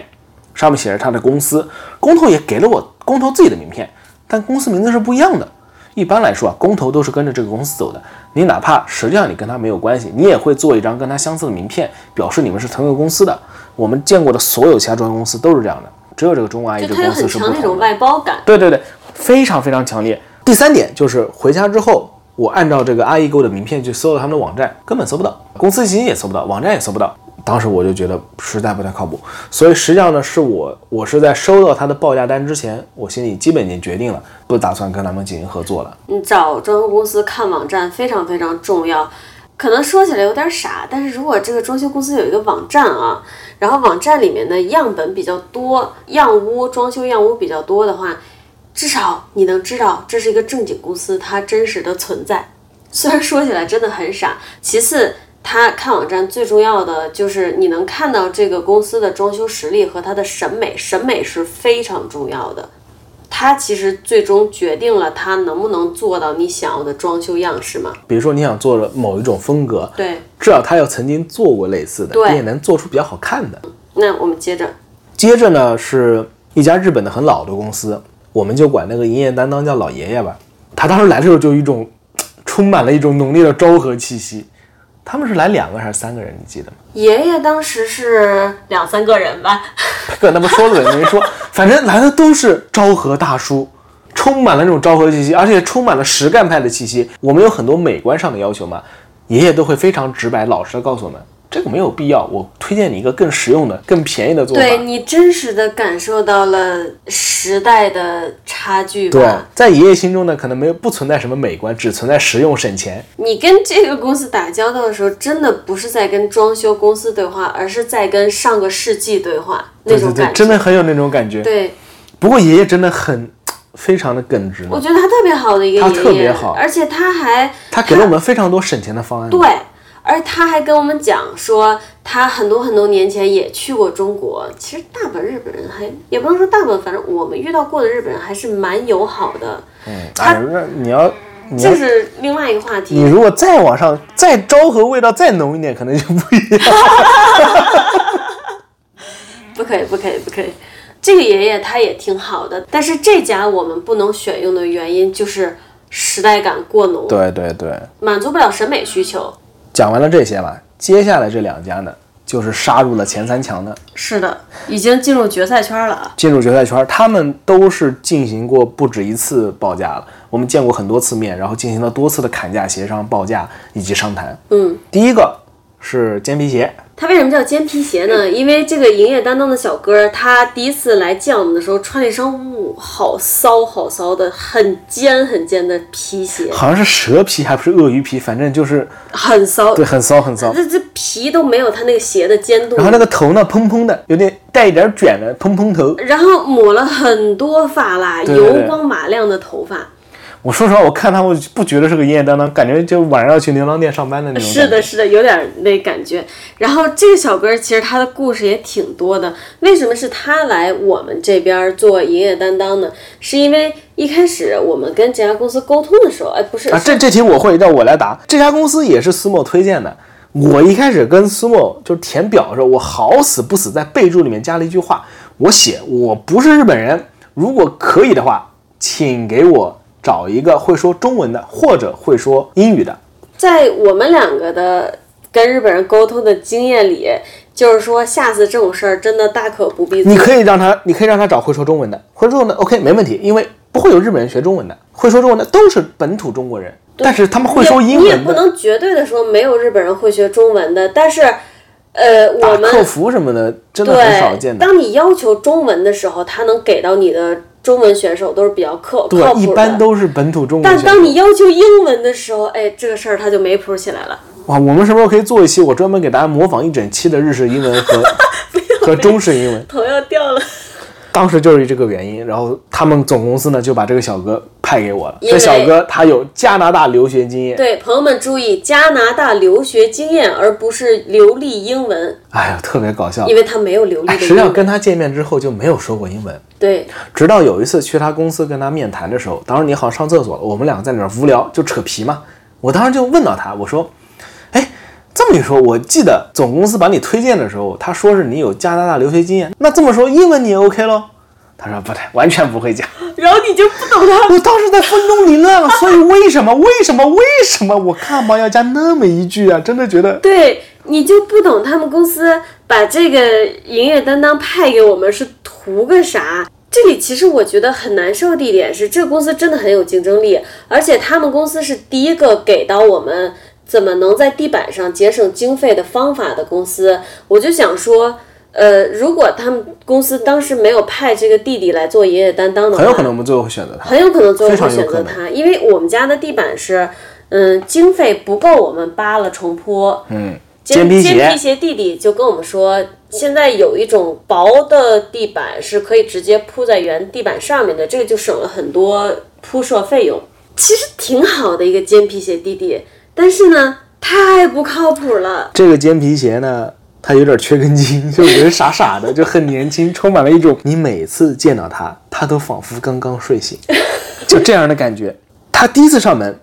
Speaker 1: 上面写着他的公司，工头也给了我工头自己的名片，但公司名字是不一样的。一般来说啊，工头都是跟着这个公司走的。你哪怕实际上你跟他没有关系，你也会做一张跟他相似的名片，表示你们是同一个公司的。我们见过的所有其他装修公司都是这样的，只有这个中国阿姨这个公司是不同的。
Speaker 2: 强那种外包感。
Speaker 1: 对对对，非常非常强烈。第三点就是回家之后，我按照这个阿姨给我的名片去搜了他们的网站，根本搜不到，公司信息也搜不到，网站也搜不到。当时我就觉得实在不太靠谱，所以实际上呢，是我我是在收到他的报价单之前，我心里基本已经决定了，不打算跟他们进行合作了。
Speaker 2: 你找装修公司看网站非常非常重要。可能说起来有点傻，但是如果这个装修公司有一个网站啊，然后网站里面的样本比较多，样屋装修样屋比较多的话，至少你能知道这是一个正经公司，它真实的存在。虽然说起来真的很傻。其次，它看网站最重要的就是你能看到这个公司的装修实力和它的审美，审美是非常重要的。它其实最终决定了它能不能做到你想要的装修样式嘛？
Speaker 1: 比如说你想做的某一种风格，
Speaker 2: 对，
Speaker 1: 至少他要曾经做过类似的，
Speaker 2: 对
Speaker 1: 并且能做出比较好看的。
Speaker 2: 那我们接着，
Speaker 1: 接着呢是一家日本的很老的公司，我们就管那个营业担当叫老爷爷吧。他当时来的时候就有一种 充满了一种浓烈的昭和气息。他们是来两个还是三个人？你记得吗？
Speaker 2: 爷爷当时是两三个人吧？
Speaker 1: 跟他们说了也没说，反正来的都是昭和大叔，充满了那种昭和气息，而且充满了实干派的气息。我们有很多美观上的要求嘛，爷爷都会非常直白老实的告诉我们，这个没有必要，我推荐你一个更实用的、更便宜的做法。
Speaker 2: 对你真实的感受到了时代的差距
Speaker 1: 对？，在爷爷心中呢，可能没有不存在什么美观，只存在实用省钱。
Speaker 2: 你跟这个公司打交道的时候，真的不是在跟装修公司对话，而是在跟上个世纪对话那
Speaker 1: 对对对，
Speaker 2: 种感觉。
Speaker 1: 真的很有那种感觉。
Speaker 2: 对，
Speaker 1: 不过爷爷真的很非常的耿直，
Speaker 2: 我觉得他特别好的一个
Speaker 1: 他
Speaker 2: 爷爷，
Speaker 1: 特别好
Speaker 2: 而且他还
Speaker 1: 他给了我们非常多省钱的方案。
Speaker 2: 对，而他还跟我们讲说，他很多很多年前也去过中国。其实大部分日本人还也不能说大部分，反正我们遇到过的日本人还是蛮友好的。
Speaker 1: 嗯，哎，那你要你要
Speaker 2: 这是另外一个话题。
Speaker 1: 你如果再往上，再昭和味道再浓一点，可能就不一样。
Speaker 2: 不可以，不可以，不可以。这个爷爷他也挺好的，但是这家我们不能选用的原因就是时代感过浓，
Speaker 1: 对对对，
Speaker 2: 满足不了审美需求。
Speaker 1: 讲完了这些吧，接下来这两家呢，就是杀入了前三强的，
Speaker 2: 是的，已经进入决赛圈了啊！
Speaker 1: 进入决赛圈，他们都是进行过不止一次报价了，我们见过很多次面，然后进行了多次的砍价协商、报价以及商谈。
Speaker 2: 嗯，
Speaker 1: 第一个是尖皮鞋，
Speaker 2: 他为什么叫尖皮鞋呢？因为这个营业担当的小哥，他第一次来见我们的时候，穿了一双呜，好骚好骚的，很尖很尖的皮鞋，
Speaker 1: 好像是蛇皮还不是鳄鱼皮，反正就是
Speaker 2: 很骚。
Speaker 1: 对，很骚很骚。
Speaker 2: 这这皮都没有他那个鞋的尖度
Speaker 1: 然，后那个头呢，蓬蓬的，有点带一点卷的蓬蓬头。
Speaker 2: 然后抹了很多发蜡，
Speaker 1: 对对对
Speaker 2: 油光马亮的头发。
Speaker 1: 我说实话，我看他我不觉得是个营业担当，感觉就晚上要去牛郎店上班的那种。
Speaker 2: 是的，，是的，有点那感觉。然后这个小哥其实他的故事也挺多的。为什么是他来我们这边做营业担当呢？是因为一开始我们跟这家公司沟通的时候，哎，不是，
Speaker 1: 啊，这这题我会，让我来答。这家公司也是苏沫推荐的。我一开始跟苏沫就是填表的时候，我好死不死在备注里面加了一句话，我写我不是日本人，如果可以的话，请给我找一个会说中文的或者会说英语的。
Speaker 2: 在我们两个的跟日本人沟通的经验里，就是说下次这种事儿真的大可不必。
Speaker 1: 你可以让他，你可以让他找会说中文的，会说中文的，OK，没问题，因为不会有日本人学中文的，会说中文的都是本土中国人，但是他们会说英文
Speaker 2: 你也不能绝对的说没有日本人会学中文的，但是，呃，我们
Speaker 1: 客服什么的真的很少，见的。
Speaker 2: 当你要求中文的时候，他能给到你的中文选手都是比较靠靠
Speaker 1: 对，
Speaker 2: 谱的。
Speaker 1: 一般都是本土中文
Speaker 2: 但。当你要求英文的时候，哎，这个事儿他就没谱起来了。
Speaker 1: 哇，我们什么时候可以做一期，我专门给大家模仿一整期的日式英文和 和中式英文？
Speaker 2: 头要掉了。
Speaker 1: 当时就是这个原因，然后他们总公司呢就把这个小哥派派给我了。这小哥他有加拿大留学经验，
Speaker 2: 对，朋友们注意，加拿大留学经验，而不是流利英文，
Speaker 1: 哎呀，特别搞笑
Speaker 2: 因。为他没有流利。
Speaker 1: 实际上跟他见面之后就没有说过英文，
Speaker 2: 对，
Speaker 1: 直到有一次去他公司跟他面谈的时候，当时你好像上厕所了，我们两个在那儿无聊就扯皮嘛。我当时就问到他，我说：“哎，这么一说，我记得总公司把你推荐的时候，他说是你有加拿大留学经验，那这么说英文你也 OK 喽？”他说：“不对，完全不会讲。
Speaker 2: 然后你就不懂他”
Speaker 1: 我当时在风中凌乱了，所以为什么？为什么？为什么我干嘛要加那么一句啊？真的觉得
Speaker 2: 对你就不懂他们公司把这个营业担当派给我们是图个啥？这里其实我觉得很难受的一点是，这个公司真的很有竞争力，而且他们公司是第一个给到我们怎么能在地板上节省经费的方法的公司。我就想说。呃，如果他们公司当时没有派这个弟弟来做爷爷担当的话，
Speaker 1: 很有可能我们最后会选择他。
Speaker 2: 很有可能最后会选择他，因为我们家的地板是，嗯，经费不够我们扒了重铺。
Speaker 1: 嗯，
Speaker 2: 尖
Speaker 1: 尖皮鞋
Speaker 2: 尖皮鞋弟弟就跟我们说，现在有一种薄的地板是可以直接铺在原地板上面的，这个就省了很多铺设费用。其实挺好的一个尖皮鞋弟弟，但是呢，太不靠谱了。
Speaker 1: 这个尖皮鞋呢，它有点缺根筋，就人傻傻的，就很年轻，充满了一种你每次见到他，他都仿佛刚刚睡醒，就这样的感觉。他第一次上门，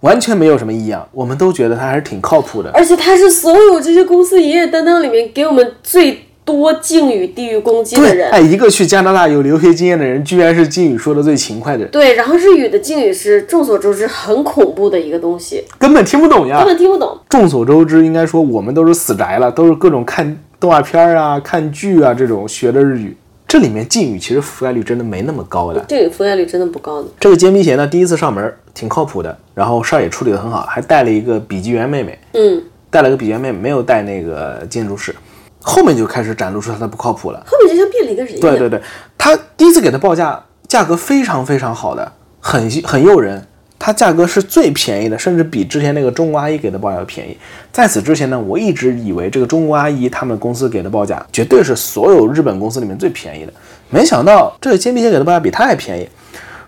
Speaker 1: 完全没有什么异样，我们都觉得他还是挺靠谱的。
Speaker 2: 而且他是所有这些公司营业担当里面给我们最多敬语地域攻击的，人。
Speaker 1: 哎，一个去加拿大有留学经验的人，居然是敬语说的最勤快的人，
Speaker 2: 对，然后日语的敬语是众所周知很恐怖的一个东西，
Speaker 1: 根本听不懂呀
Speaker 2: 根。本听不懂。
Speaker 1: 众所周知，应该说我们都是死宅了，都是各种看动画片啊、看剧啊这种学的日语。这里面敬语其实覆盖率真的没那么高的。
Speaker 2: 敬语覆盖率真的不高的。
Speaker 1: 这个尖皮鞋呢，第一次上门挺靠谱的，然后事儿也处理得很好，还带了一个笔记员妹妹，
Speaker 2: 嗯，
Speaker 1: 带了个笔记员妹妹，没有带那个建筑师。后面就开始展露出他的不靠谱了。
Speaker 2: 后面就像变了一个人一样。
Speaker 1: 对对对，他第一次给的报价价格非常非常好的，很很诱人。它价格是最便宜的，甚至比之前那个中国阿姨给的报价要便宜。在此之前呢，我一直以为这个中国阿姨他们公司给的报价绝对是所有日本公司里面最便宜的，没想到这个煎饼姐给的报价比他还便宜。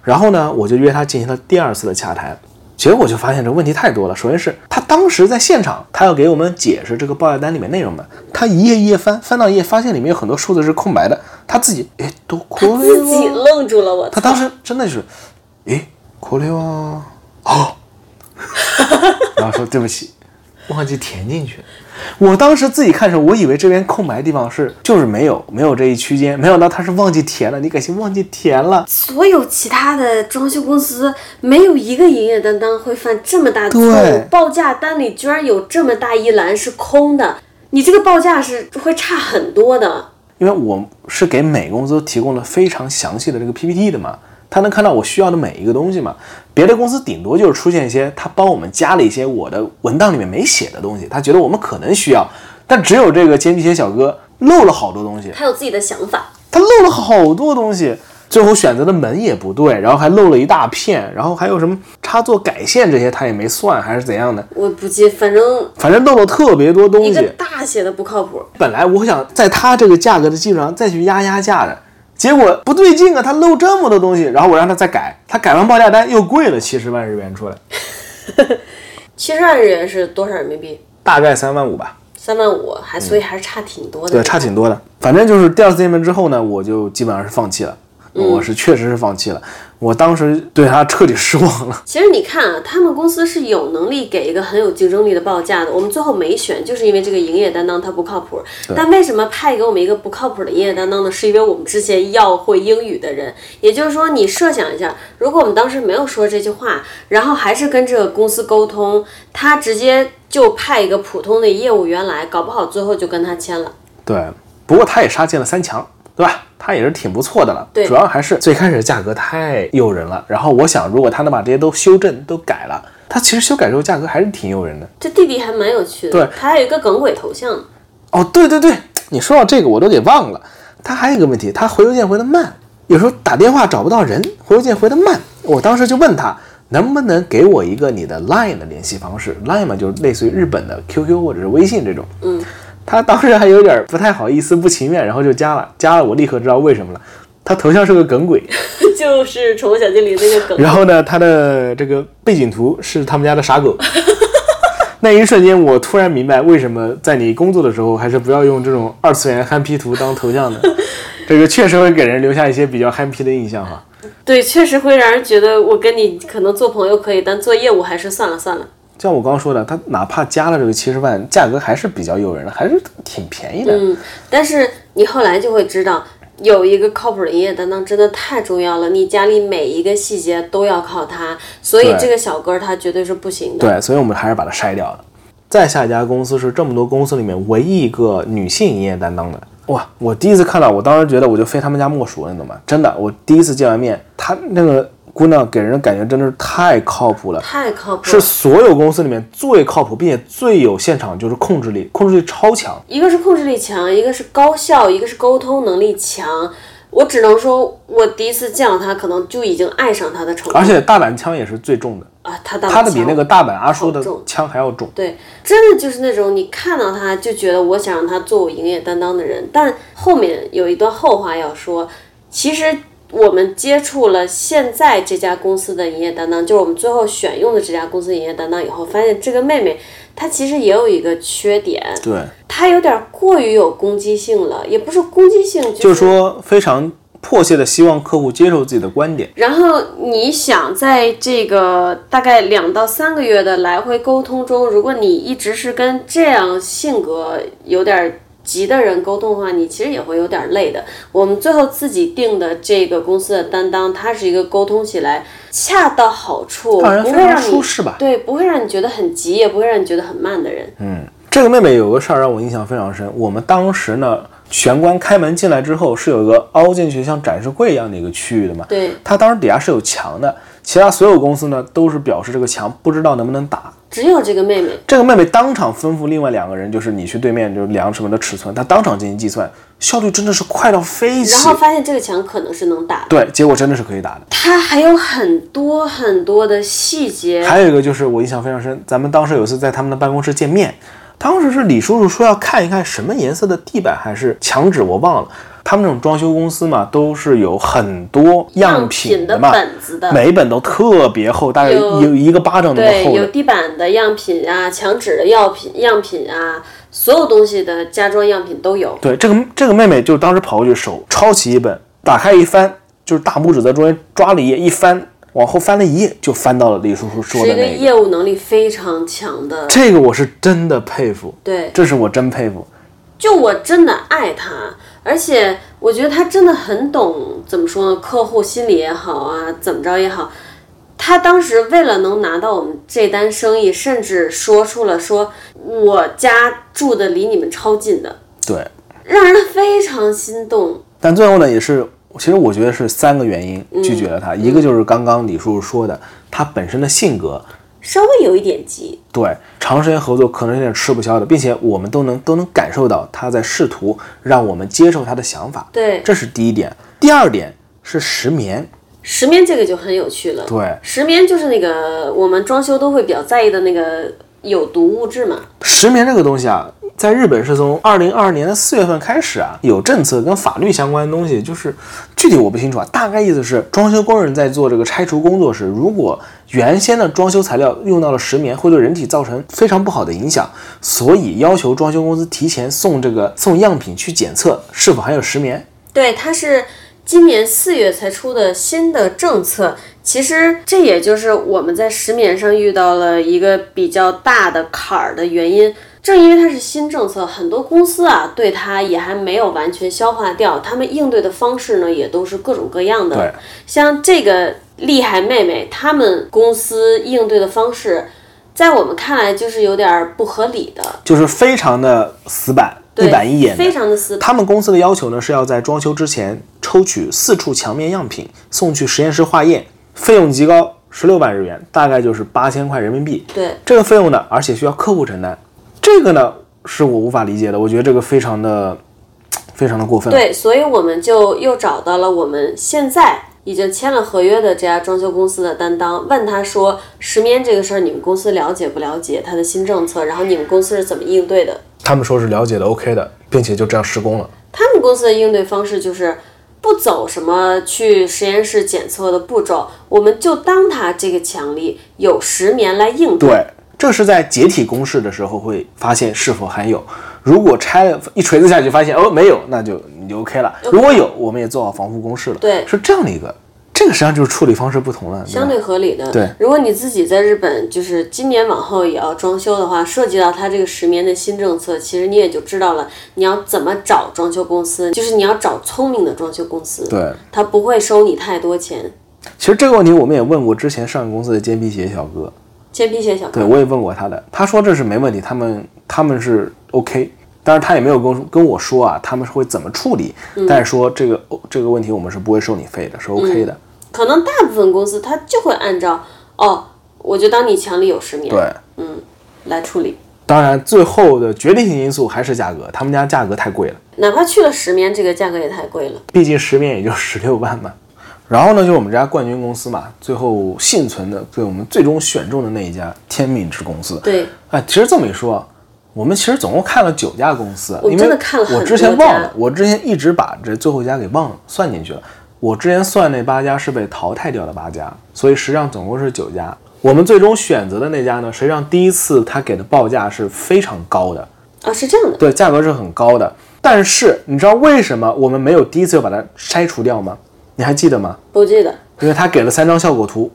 Speaker 1: 然后呢，我就约他进行了第二次的洽谈，结果我就发现这问题太多了。首先是他当时在现场，他要给我们解释这个报价单里面内容的，他一页一页翻，翻到一页发现里面有很多数字是空白的，他自己诶都过了
Speaker 2: 自己愣住了，我操！
Speaker 1: 他当时真的是，诶，これは哦，然后说对不起，忘记填进去了。 我当时自己看的时候，我以为这边空白的地方是就是没有没有这一区间，没想到他是忘记填了。你感情忘记填了？
Speaker 2: 所有其他的装修公司没有一个营业担当会犯这么大的错误，报价单里居然有这么大一栏是空的，你这个报价是会差很多的。
Speaker 1: 因为我是给每个公司都提供了非常详细的这个 PPT 的嘛，他能看到我需要的每一个东西嘛。别的公司顶多就是出现一些他帮我们加了一些我的文档里面没写的东西，他觉得我们可能需要，但只有这个煎皮鞋小哥漏了好多东西，
Speaker 2: 他有自己的想法，
Speaker 1: 他漏了好多东西。最后选择的门也不对，然后还漏了一大片，然后还有什么插座改线这些他也没算，还是怎样的，
Speaker 2: 我不记，反正
Speaker 1: 反正漏了特别多东
Speaker 2: 一个
Speaker 1: 西。
Speaker 2: 大写的不靠谱。
Speaker 1: 本来我想在他这个价格的基础上再去压压价的，结果不对劲啊，他漏这么多东西，然后我让他再改，他改完报价单又贵了七十万日元出来，
Speaker 2: 七十万日元是多少人民币？
Speaker 1: 大概三万五吧，
Speaker 2: 三万五，还所以还是差挺多的。
Speaker 1: 对，差挺多的。反正就是第二次见面之后呢，我就基本上是放弃了，我是确实是放弃了，我当时对他彻底失望了。
Speaker 2: 其实你看啊，他们公司是有能力给一个很有竞争力的报价的。我们最后没选，就是因为这个营业担当他不靠谱。但为什么派给我们一个不靠谱的营业担当呢？是因为我们之前要会英语的人。也就是说，你设想一下，如果我们当时没有说这句话，然后还是跟这个公司沟通，他直接就派一个普通的业务员来，搞不好最后就跟他签了。
Speaker 1: 对，不过他也杀进了三强，对吧？他也是挺不错的了。
Speaker 2: 对
Speaker 1: 主要还是最开始的价格太诱人了。然后我想，如果他能把这些都修正、都改了，他其实修改之后价格还是挺诱人的。
Speaker 2: 这弟弟还蛮有趣的，
Speaker 1: 对
Speaker 2: 他还有一个耿鬼头像。
Speaker 1: 哦，对对对，你说到这个我都给忘了。他还有一个问题，他回邮件回的慢，有时候打电话找不到人，回邮件回的慢。我当时就问他，能不能给我一个你的 Line 的联系方式？Line 嘛，就是类似于日本的 QQ 或者是微信这种。
Speaker 2: 嗯，
Speaker 1: 他当时还有点不太好意思、不情愿，然后就加了。加了，我立刻知道为什么了。他头像是个梗鬼，
Speaker 2: 就是《宠物小精灵》那个梗。
Speaker 1: 然后呢，他的这个背景图是他们家的傻狗。那一瞬间，我突然明白为什么在你工作的时候，还是不要用这种二次元憨批图当头像的。这个确实会给人留下一些比较憨批的印象哈。
Speaker 2: 对，确实会让人觉得我跟你可能做朋友可以，但做业务还是算了算了。
Speaker 1: 像我刚刚说的，他哪怕加了这个七十万，价格还是比较诱人的，还是挺便宜的。
Speaker 2: 嗯，但是你后来就会知道，有一个靠谱的营业担当真的太重要了，你家里每一个细节都要靠他，所以这个小哥儿他绝对是不行的。
Speaker 1: 对，所以我们还是把它筛掉了。再下一家公司是这么多公司里面唯一一个女性营业担当的。哇！我第一次看到，我当时觉得我就非他们家莫属了，你懂吗？真的，我第一次见完面，他那个姑娘给人感觉真的是太靠谱了，
Speaker 2: 太靠谱
Speaker 1: 是。所有公司里面最靠谱，并且最有现场就是控制力，控制力超强。
Speaker 2: 一个是控制力强，一个是高效，一个是沟通能力强。我只能说，我第一次见到他，可能就已经爱上他的程度。
Speaker 1: 而且大阪枪也是最重的，
Speaker 2: 啊，他的
Speaker 1: 他的比那个大阪阿叔的枪还要重。
Speaker 2: 对，真的就是那种你看到他就觉得我想让他做我营业担当的人。但后面有一段后话要说，其实我们接触了现在这家公司的营业担当，就是我们最后选用的这家公司营业担当以后，发现这个妹妹她其实也有一个缺点，
Speaker 1: 对，
Speaker 2: 她有点过于有攻击性了，也不是攻击性，
Speaker 1: 就是说非常迫切的希望客户接受自己的观点。
Speaker 2: 然后你想在这个大概两到三个月的来回沟通中，如果你一直是跟这样性格有点急的人沟通的话，你其实也会有点累的。我们最后自己定的这个公司的担当，它是一个沟通起来恰到好处，不会让你
Speaker 1: 舒适吧
Speaker 2: 对，不会让你觉得很急，也不会让你觉得很慢的人。
Speaker 1: 嗯，这个妹妹有个事儿让我印象非常深。我们当时呢，玄关开门进来之后是有一个凹进去像展示柜一样的一个区域的嘛。
Speaker 2: 对，
Speaker 1: 它当时底下是有墙的，其他所有公司呢都是表示这个墙不知道能不能打。
Speaker 2: 只有这个妹妹，
Speaker 1: 这个妹妹当场吩咐另外两个人，就是你去对面就量什么的尺寸，她当场进行计算，效率真的是快到飞起
Speaker 2: 然。后发现这个墙可能是能打的，
Speaker 1: 对，结果真的是可以打的。
Speaker 2: 它还有很多很多的细节。
Speaker 1: 还有一个就是我印象非常深，咱们当时有一次在他们的办公室见面，当时是李叔叔说要看一看什么颜色的地板还是墙纸，我忘了。他们这种装修公司嘛，都是有很多样
Speaker 2: 品的
Speaker 1: 嘛，
Speaker 2: 本子的，
Speaker 1: 每一本都特别厚，大概
Speaker 2: 有
Speaker 1: 有一个巴掌那么，厚对。
Speaker 2: 有地板的样品啊，墙纸的样品样品啊，所有东西的家装样品都有。
Speaker 1: 对，这个这个妹妹就当时跑过去，手抄起一本，打开一翻，就是大拇指在中间抓了一页，一翻，往后翻了一页，就翻到了李叔叔说的那。
Speaker 2: 业务能力非常强的，
Speaker 1: 这个我是真的佩服，
Speaker 2: 对，
Speaker 1: 这是我真佩服。
Speaker 2: 就我真的爱他，而且我觉得他真的很懂怎么说呢，客户心理也好啊，怎么着也好，他当时为了能拿到我们这单生意，甚至说出了说我家住的离你们超近的，
Speaker 1: 对，
Speaker 2: 让人非常心动。
Speaker 1: 但最后呢，也是，其实我觉得是三个原因
Speaker 2: 嗯
Speaker 1: 拒绝了他。一个就是刚刚李叔叔说的，他本身的性格，
Speaker 2: 稍微有一点急，
Speaker 1: 对长时间合作可能有点吃不消的，并且我们都能都能感受到他在试图让我们接受他的想法，
Speaker 2: 对，
Speaker 1: 这是第一点。第二点是石棉，
Speaker 2: 石棉这个就很有趣了。
Speaker 1: 对，
Speaker 2: 石棉就是那个我们装修都会比较在意的那个有毒物质嘛。
Speaker 1: 石棉这个东西啊，在日本是从二零二二年的四月份开始啊，有政策跟法律相关的东西，就是具体我不清楚啊，大概意思是装修工人在做这个拆除工作时，如果原先的装修材料用到了石棉，会对人体造成非常不好的影响，所以要求装修公司提前送这个送样品去检测是否含有石棉。
Speaker 2: 对，它是今年四月才出的新的政策。其实这也就是我们在石棉上遇到了一个比较大的坎儿的原因。正因为它是新政策，很多公司啊对它也还没有完全消化掉，他们应对的方式呢也都是各种各样
Speaker 1: 对
Speaker 2: 的。像这个厉害妹妹，他们公司应对的方式，在我们看来就是有点儿不合理的，
Speaker 1: 就是非常的死板，
Speaker 2: 对
Speaker 1: 一板一眼的
Speaker 2: 非。常的死。
Speaker 1: 他们公司的要求呢是要在装修之前抽取四处墙面样品，送去实验室化验，费用极高，十六万日元，大概就是八千块人民币。
Speaker 2: 对，
Speaker 1: 这个费用呢，而且需要客户承担，这个呢是我无法理解的，我觉得这个非常的 非常的过分。
Speaker 2: 对，所以我们就又找到了我们现在已经签了合约的这家装修公司的担当，问他说石棉这个事儿你们公司了解不了解它的新政策，然后你们公司是怎么应对的？
Speaker 1: 他们说是了解的 OK 的，并且就这样施工了。
Speaker 2: 他们公司的应对方式就是，不走什么去实验室检测的步骤，我们就当它这个强力有石棉来应对。
Speaker 1: 对，这是在解体公式的时候会发现是否含有。如果拆了一锤子下去发现哦没有，那就你就 OK 了。如果有，我们也做好防护公式了。
Speaker 2: 对
Speaker 1: 是这样的一个，这个实际上就是处理方式不同了。对
Speaker 2: 相对合理的。
Speaker 1: 对
Speaker 2: 如果你自己在日本，就是今年往后也要装修的话，涉及到它这个十年的新政策，其实你也就知道了，你要怎么找装修公司，就是你要找聪明的装修公司，
Speaker 1: 对，
Speaker 2: 他不会收你太多钱。
Speaker 1: 其实这个问题我们也问过之前上一公司的煎皮鞋小哥，
Speaker 2: 尖皮鞋小哥，
Speaker 1: 对我也问过他的，他说这是没问题，他们他们是 OK。当然，他也没有跟我跟我说啊，他们是会怎么处理，
Speaker 2: 嗯
Speaker 1: 但是说这个哦这个问题我们是不会收你费的，是 OK 的。
Speaker 2: 可能大部分公司他就会按照哦，我就当你墙里有石棉
Speaker 1: 对，嗯
Speaker 2: 来处理，
Speaker 1: 当然最后的决定性因素还是价格，他们家价格太贵了。
Speaker 2: 哪怕去了石棉，这个价格也太贵了。
Speaker 1: 毕竟十面也就十六万嘛。然后呢，就是我们这家冠军公司嘛，最后幸存的，对我们最终选中的那一家天命之公司。
Speaker 2: 对，
Speaker 1: 哎，其实这么一说，我们其实总共看了九家公司，
Speaker 2: 我
Speaker 1: 因为
Speaker 2: 真的看了很
Speaker 1: 我之前忘了，我之前一直把这最后一家给忘了算进去了。我之前算那八家是被淘汰掉的八家，所以实际上总共是九家。我们最终选择的那家呢，实际上第一次他给的报价是非常高的，
Speaker 2: 啊，是这样的，
Speaker 1: 对，价格是很高的。但是你知道为什么我们没有第一次就把它筛除掉吗？你还记得吗？
Speaker 2: 不记得。
Speaker 1: 因为他给了三张效果图。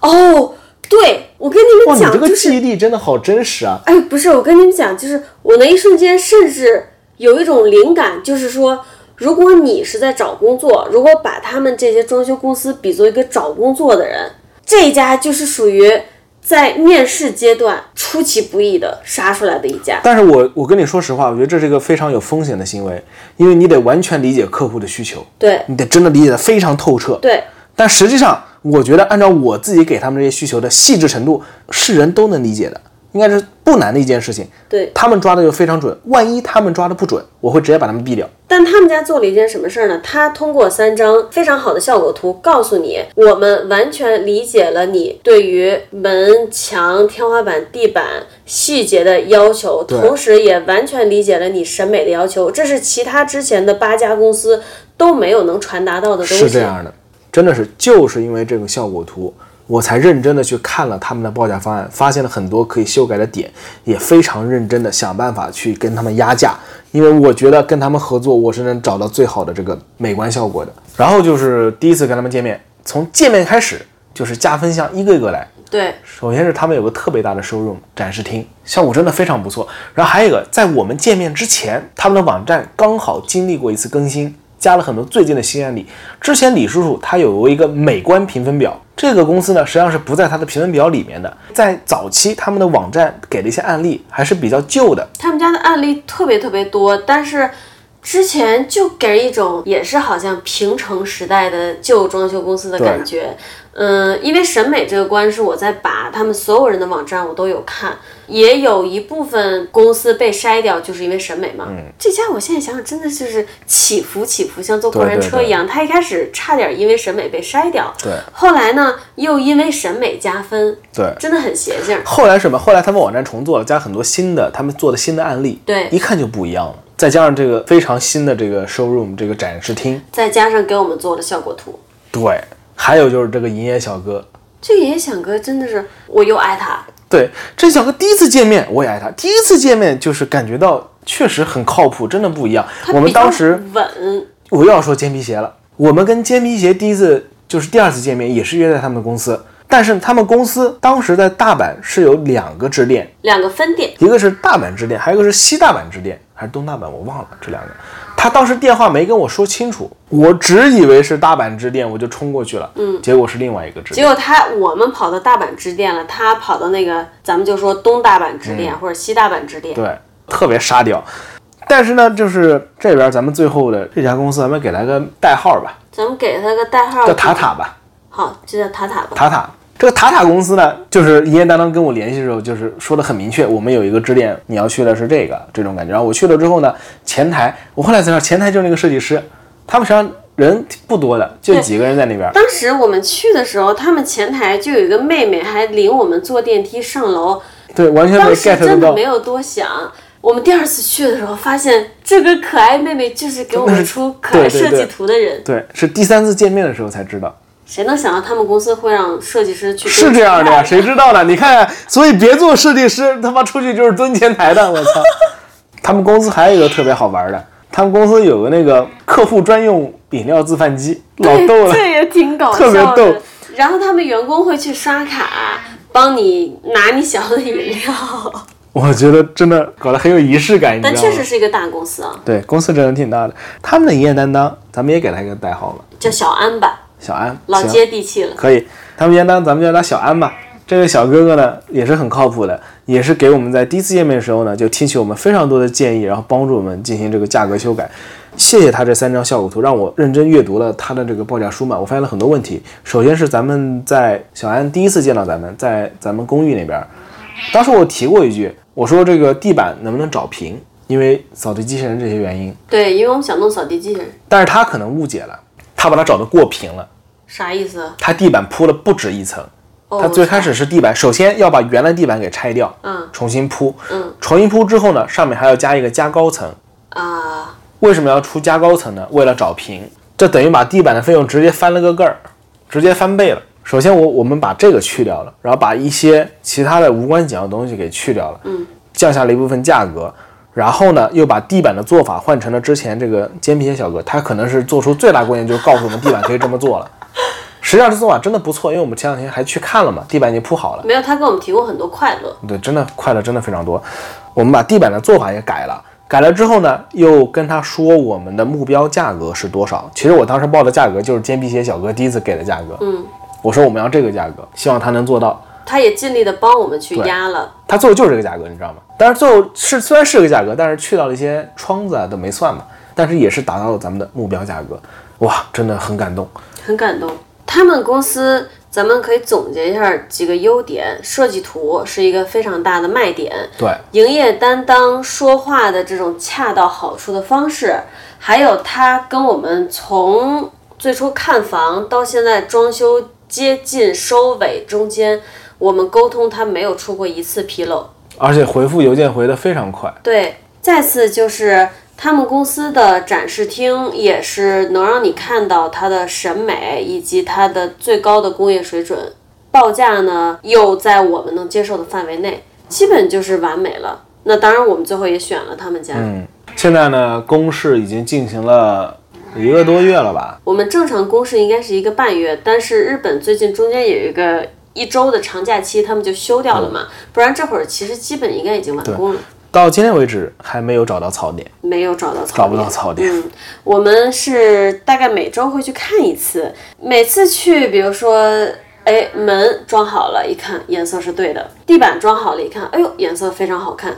Speaker 2: 哦，对，我跟你们讲，就是
Speaker 1: 这个记忆力真的好真实啊！
Speaker 2: 哎，不是，我跟你们讲，就是我那一瞬间甚至有一种灵感，就是说，如果你是在找工作，如果把他们这些装修公司比作一个找工作的人，这一家就是属于在面试阶段出其不意的杀出来的一家。
Speaker 1: 但是我我跟你说实话，我觉得这是一个非常有风险的行为，因为你得完全理解客户的需求，
Speaker 2: 对
Speaker 1: 你得真的理解的非常透彻。
Speaker 2: 对，
Speaker 1: 但实际上，我觉得按照我自己给他们这些需求的细致程度，是人都能理解的，应该是不难的一件事情。
Speaker 2: 对
Speaker 1: 他们抓的就非常准，万一他们抓的不准，我会直接把他们毙掉。
Speaker 2: 但他们家做了一件什么事儿呢？他通过三张非常好的效果图，告诉你，我们完全理解了你对于门墙、天花板、地板细节的要求，同时也完全理解了你审美的要求。这是其他之前的八家公司都没有能传达到的东西。
Speaker 1: 是这样的，真的是就是因为这个效果图，我才认真的去看了他们的报价方案，发现了很多可以修改的点，也非常认真的想办法去跟他们压价，因为我觉得跟他们合作，我是能找到最好的这个美观效果的。然后就是第一次跟他们见面，从见面开始就是加分项一个一个来。
Speaker 2: 对，
Speaker 1: 首先是他们有个特别大的 showroom 展示厅，效果真的非常不错。然后还有一个，在我们见面之前，他们的网站刚好经历过一次更新，加了很多最近的新案例。之前李叔叔他有一个美观评分表，这个公司呢实际上是不在他的评分表里面的。在早期，他们的网站给了一些案例，还是比较旧的。
Speaker 2: 他们家的案例特别特别多，但是之前就给人一种也是好像平成时代的旧装修公司的感觉。嗯，因为审美这个关是我在把他们所有人的网站我都有看，也有一部分公司被筛掉，就是因为审美嘛。
Speaker 1: 嗯
Speaker 2: 这家我现在想想，真的就是起伏起伏，像坐过山车一样。他一开始差点因为审美被筛掉，
Speaker 1: 对
Speaker 2: 后来呢又因为审美加分，
Speaker 1: 对。
Speaker 2: 真的很邪性。
Speaker 1: 后来什么？后来他们网站重做了，加很多新的，他们做的新的案例，
Speaker 2: 对
Speaker 1: 一看就不一样了。再加上这个非常新的这个 showroom 这个展示厅，
Speaker 2: 再加上给我们做的效果图，
Speaker 1: 对，还有就是这个营业小哥，
Speaker 2: 这个野小哥真的是，我又爱他。
Speaker 1: 对，这小哥第一次见面我也爱他，第一次见面就是感觉到确实很靠谱，真的不一样。我们当时
Speaker 2: 稳，
Speaker 1: 我又要说尖皮鞋了，我们跟尖皮鞋第一次就是第二次见面也是约在他们的公司，但是他们公司当时在大阪是有两个支店，
Speaker 2: 两个分店，
Speaker 1: 一个是大阪支店，还有一个是西大阪支店，还是东大阪，我忘了这两个。他当时电话没跟我说清楚，我只以为是大阪支店，我就冲过去了，嗯，结果是另外一个支店。
Speaker 2: 结果他我们跑到大阪支店了，他跑到那个咱们就说东大阪支店、或者西大阪支店，
Speaker 1: 嗯对，特别沙雕。但是呢，就是这边咱们最后的这家公司，咱们给他个代号吧，
Speaker 2: 咱们给他个代号，
Speaker 1: 叫塔塔吧。
Speaker 2: 好，就叫塔塔吧。
Speaker 1: 塔塔这个塔塔公司呢，就是营业担当跟我联系的时候，就是说的很明确，我们有一个支店，你要去的是这个这种感觉。然后我去了之后呢，前台我后来才知道，前台就是那个设计师，他们实际上人不多的，就几个人在那边。
Speaker 2: 当时我们去的时候，他们前台就有一个妹妹，还领我们坐电梯上楼。
Speaker 1: 对，完全没 get 得到
Speaker 2: 真的没。有多想，我们第二次去的时候，发现这个可爱妹妹就是给我们出可爱设计图的人。
Speaker 1: 对，是第三次见面的时候才知道，
Speaker 2: 谁能想到他们公司会让设计师去
Speaker 1: 是这样的呀，
Speaker 2: 谁？
Speaker 1: 知道呢？你看，所以别做设计师，他妈出去就是蹲前台的，我操！他们公司还有一个特别好玩的，他们公司有个那个客户专用饮料自贩机，老逗了。
Speaker 2: 这也挺搞 笑的。
Speaker 1: 特别逗
Speaker 2: 然后他们员工会去刷卡，帮你拿你想要的饮料。
Speaker 1: 我觉得真的搞得很有仪式感，
Speaker 2: 但？确实是一个大公司啊，
Speaker 1: 对，公司真的挺大的。他们的营业担当，咱们也给他一个代号吧，
Speaker 2: 叫小安吧，
Speaker 1: 小安，
Speaker 2: 老接地气了。
Speaker 1: 可以。他们营业担当，咱们叫他小安吧。这个小哥哥呢，也是很靠谱的，也是给我们在第一次见面的时候呢，就听取我们非常多的建议，然后帮助我们进行这个价格修改。谢谢他这三张效果图，让我认真阅读了他的这个报价书嘛，我发现了很多问题。首先是咱们在小安第一次见到咱们，在咱们公寓那边，当时我提过一句，我说这个地板能不能找平，因为扫地机器人这些原因，
Speaker 2: 对，因为我们想弄扫地机器人，
Speaker 1: 但是他可能误解了，他把它找的过平了，
Speaker 2: 啥意思？
Speaker 1: 他地板铺了不止一层。
Speaker 2: 哦
Speaker 1: 它最开始是地板，首先要把原来地板给拆掉，
Speaker 2: 嗯
Speaker 1: 重新铺，
Speaker 2: 嗯
Speaker 1: 重新铺之后呢，上面还要加一个加高层。
Speaker 2: 啊，
Speaker 1: 为什么要出加高层呢？为了找平，这等于把地板的费用直接翻了个个儿，直接翻倍了。首先我我们把这个去掉了，然后把一些其他的无关紧要的东西给去掉了，
Speaker 2: 嗯，
Speaker 1: 降下了一部分价格。然后呢，又把地板的做法换成了之前这个煎皮鞋小哥，他可能是做出最大贡献，就是告诉我们地板可以这么做了。实际上这做法真的不错，因为我们前两天还去看了嘛，地板已经铺好了。
Speaker 2: 没有，他给我们提供很多快乐。
Speaker 1: 对，真的快乐真的非常多。我们把地板的做法也改了，改了之后呢，又跟他说我们的目标价格是多少。其实我当时报的价格就是煎皮鞋小哥第一次给的价格。
Speaker 2: 嗯，
Speaker 1: 我说我们要这个价格，希望他能做到。
Speaker 2: 他也尽力的帮我们去压了。
Speaker 1: 他最后就是这个价格，你知道吗？但是最后是虽然是个价格，但是去掉了一些窗子啊都没算嘛，但是也是达到了咱们的目标价格。哇，真的很感动。
Speaker 2: 很感动。他们公司，咱们可以总结一下几个优点：设计图是一个非常大的卖点，
Speaker 1: 对，
Speaker 2: 营业担当说话的这种恰到好处的方式，还有他跟我们从最初看房到现在装修接近收尾中间，我们沟通他没有出过一次纰漏。
Speaker 1: 而且回复邮件回得非常快。
Speaker 2: 对，再次就是他们公司的展示厅也是能让你看到它的审美以及它的最高的工业水准，报价呢又在我们能接受的范围内，基本就是完美了。那当然，我们最后也选了他们家。
Speaker 1: 嗯，现在呢，公示已经进行了一个多月了吧？
Speaker 2: 我们正常公示应该是一个半月，但是日本最近中间有一个一周的长假期，他们就休掉了嘛，不然这会儿其实基本应该已经完工了。
Speaker 1: 到今天为止还没有找到槽点。
Speaker 2: 没有找到槽点，
Speaker 1: 找不到槽点
Speaker 2: 嗯，我们是大概每周会去看一次，每次去，比如说，哎，门装好了，一看颜色是对的，地板装好了，一看，哎呦，颜色非常好看。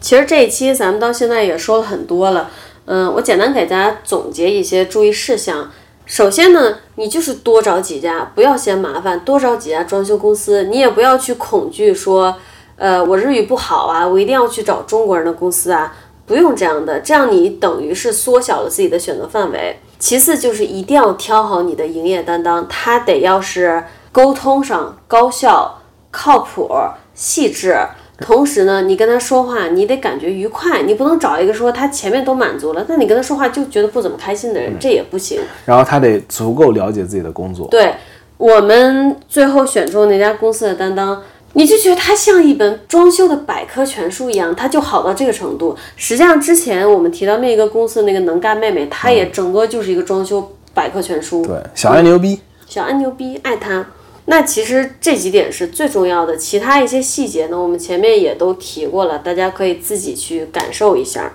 Speaker 2: 其实这一期咱们到现在也说了很多了，嗯，我简单给大家总结一些注意事项。首先呢，你就是多找几家，不要嫌麻烦，多找几家装修公司，你也不要去恐惧说，呃，我日语不好啊，我一定要去找中国人的公司啊，不用这样的，这样你等于是缩小了自己的选择范围。其次就是一定要挑好你的营业担当，他得要是沟通上高效、靠谱、细致。同时呢，你跟他说话，你得感觉愉快，你不能找一个说他前面都满足了，但你跟他说话就觉得不怎么开心的人，这也不行。
Speaker 1: 然后他得足够了解自己的工作。
Speaker 2: 对我们最后选中那家公司的担当，你就觉得他像一本装修的百科全书一样，他就好到这个程度。实际上之前我们提到那个公司那个能干妹妹，她也整个就是一个装修百科全书。
Speaker 1: 对，小安牛逼。
Speaker 2: 小安牛逼，爱他。那其实这几点是最重要的，其他一些细节呢，我们前面也都提过了，大家可以自己去感受一下。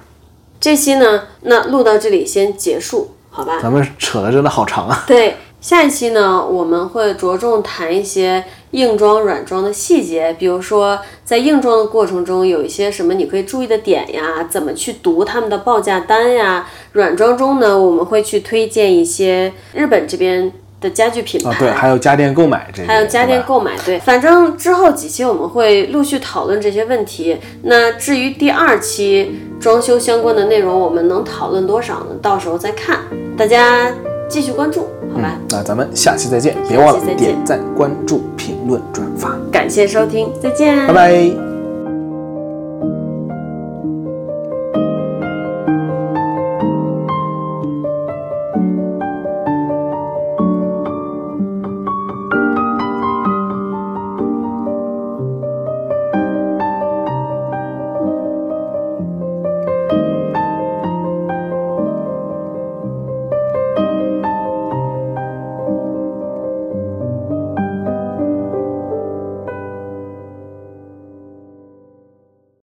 Speaker 2: 这期呢，那录到这里先结束，好吧？
Speaker 1: 咱们扯的真的好长啊。
Speaker 2: 对，下一期呢，我们会着重谈一些硬装、软装的细节，比如说在硬装的过程中有一些什么你可以注意的点呀，怎么去读他们的报价单呀。软装中呢，我们会去推荐一些日本这边的家具品牌，
Speaker 1: 啊，对，还有家电购买这些，
Speaker 2: 还有家电购买，对，反正之后几期我们会陆续讨论这些问题。那至于第二期装修相关的内容，我们能讨论多少呢？到时候再看，大家继续关注，好吧？
Speaker 1: 那咱们下期再见，别忘了点赞、关注、评论、转发，
Speaker 2: 感谢收听，再见，
Speaker 1: 拜拜。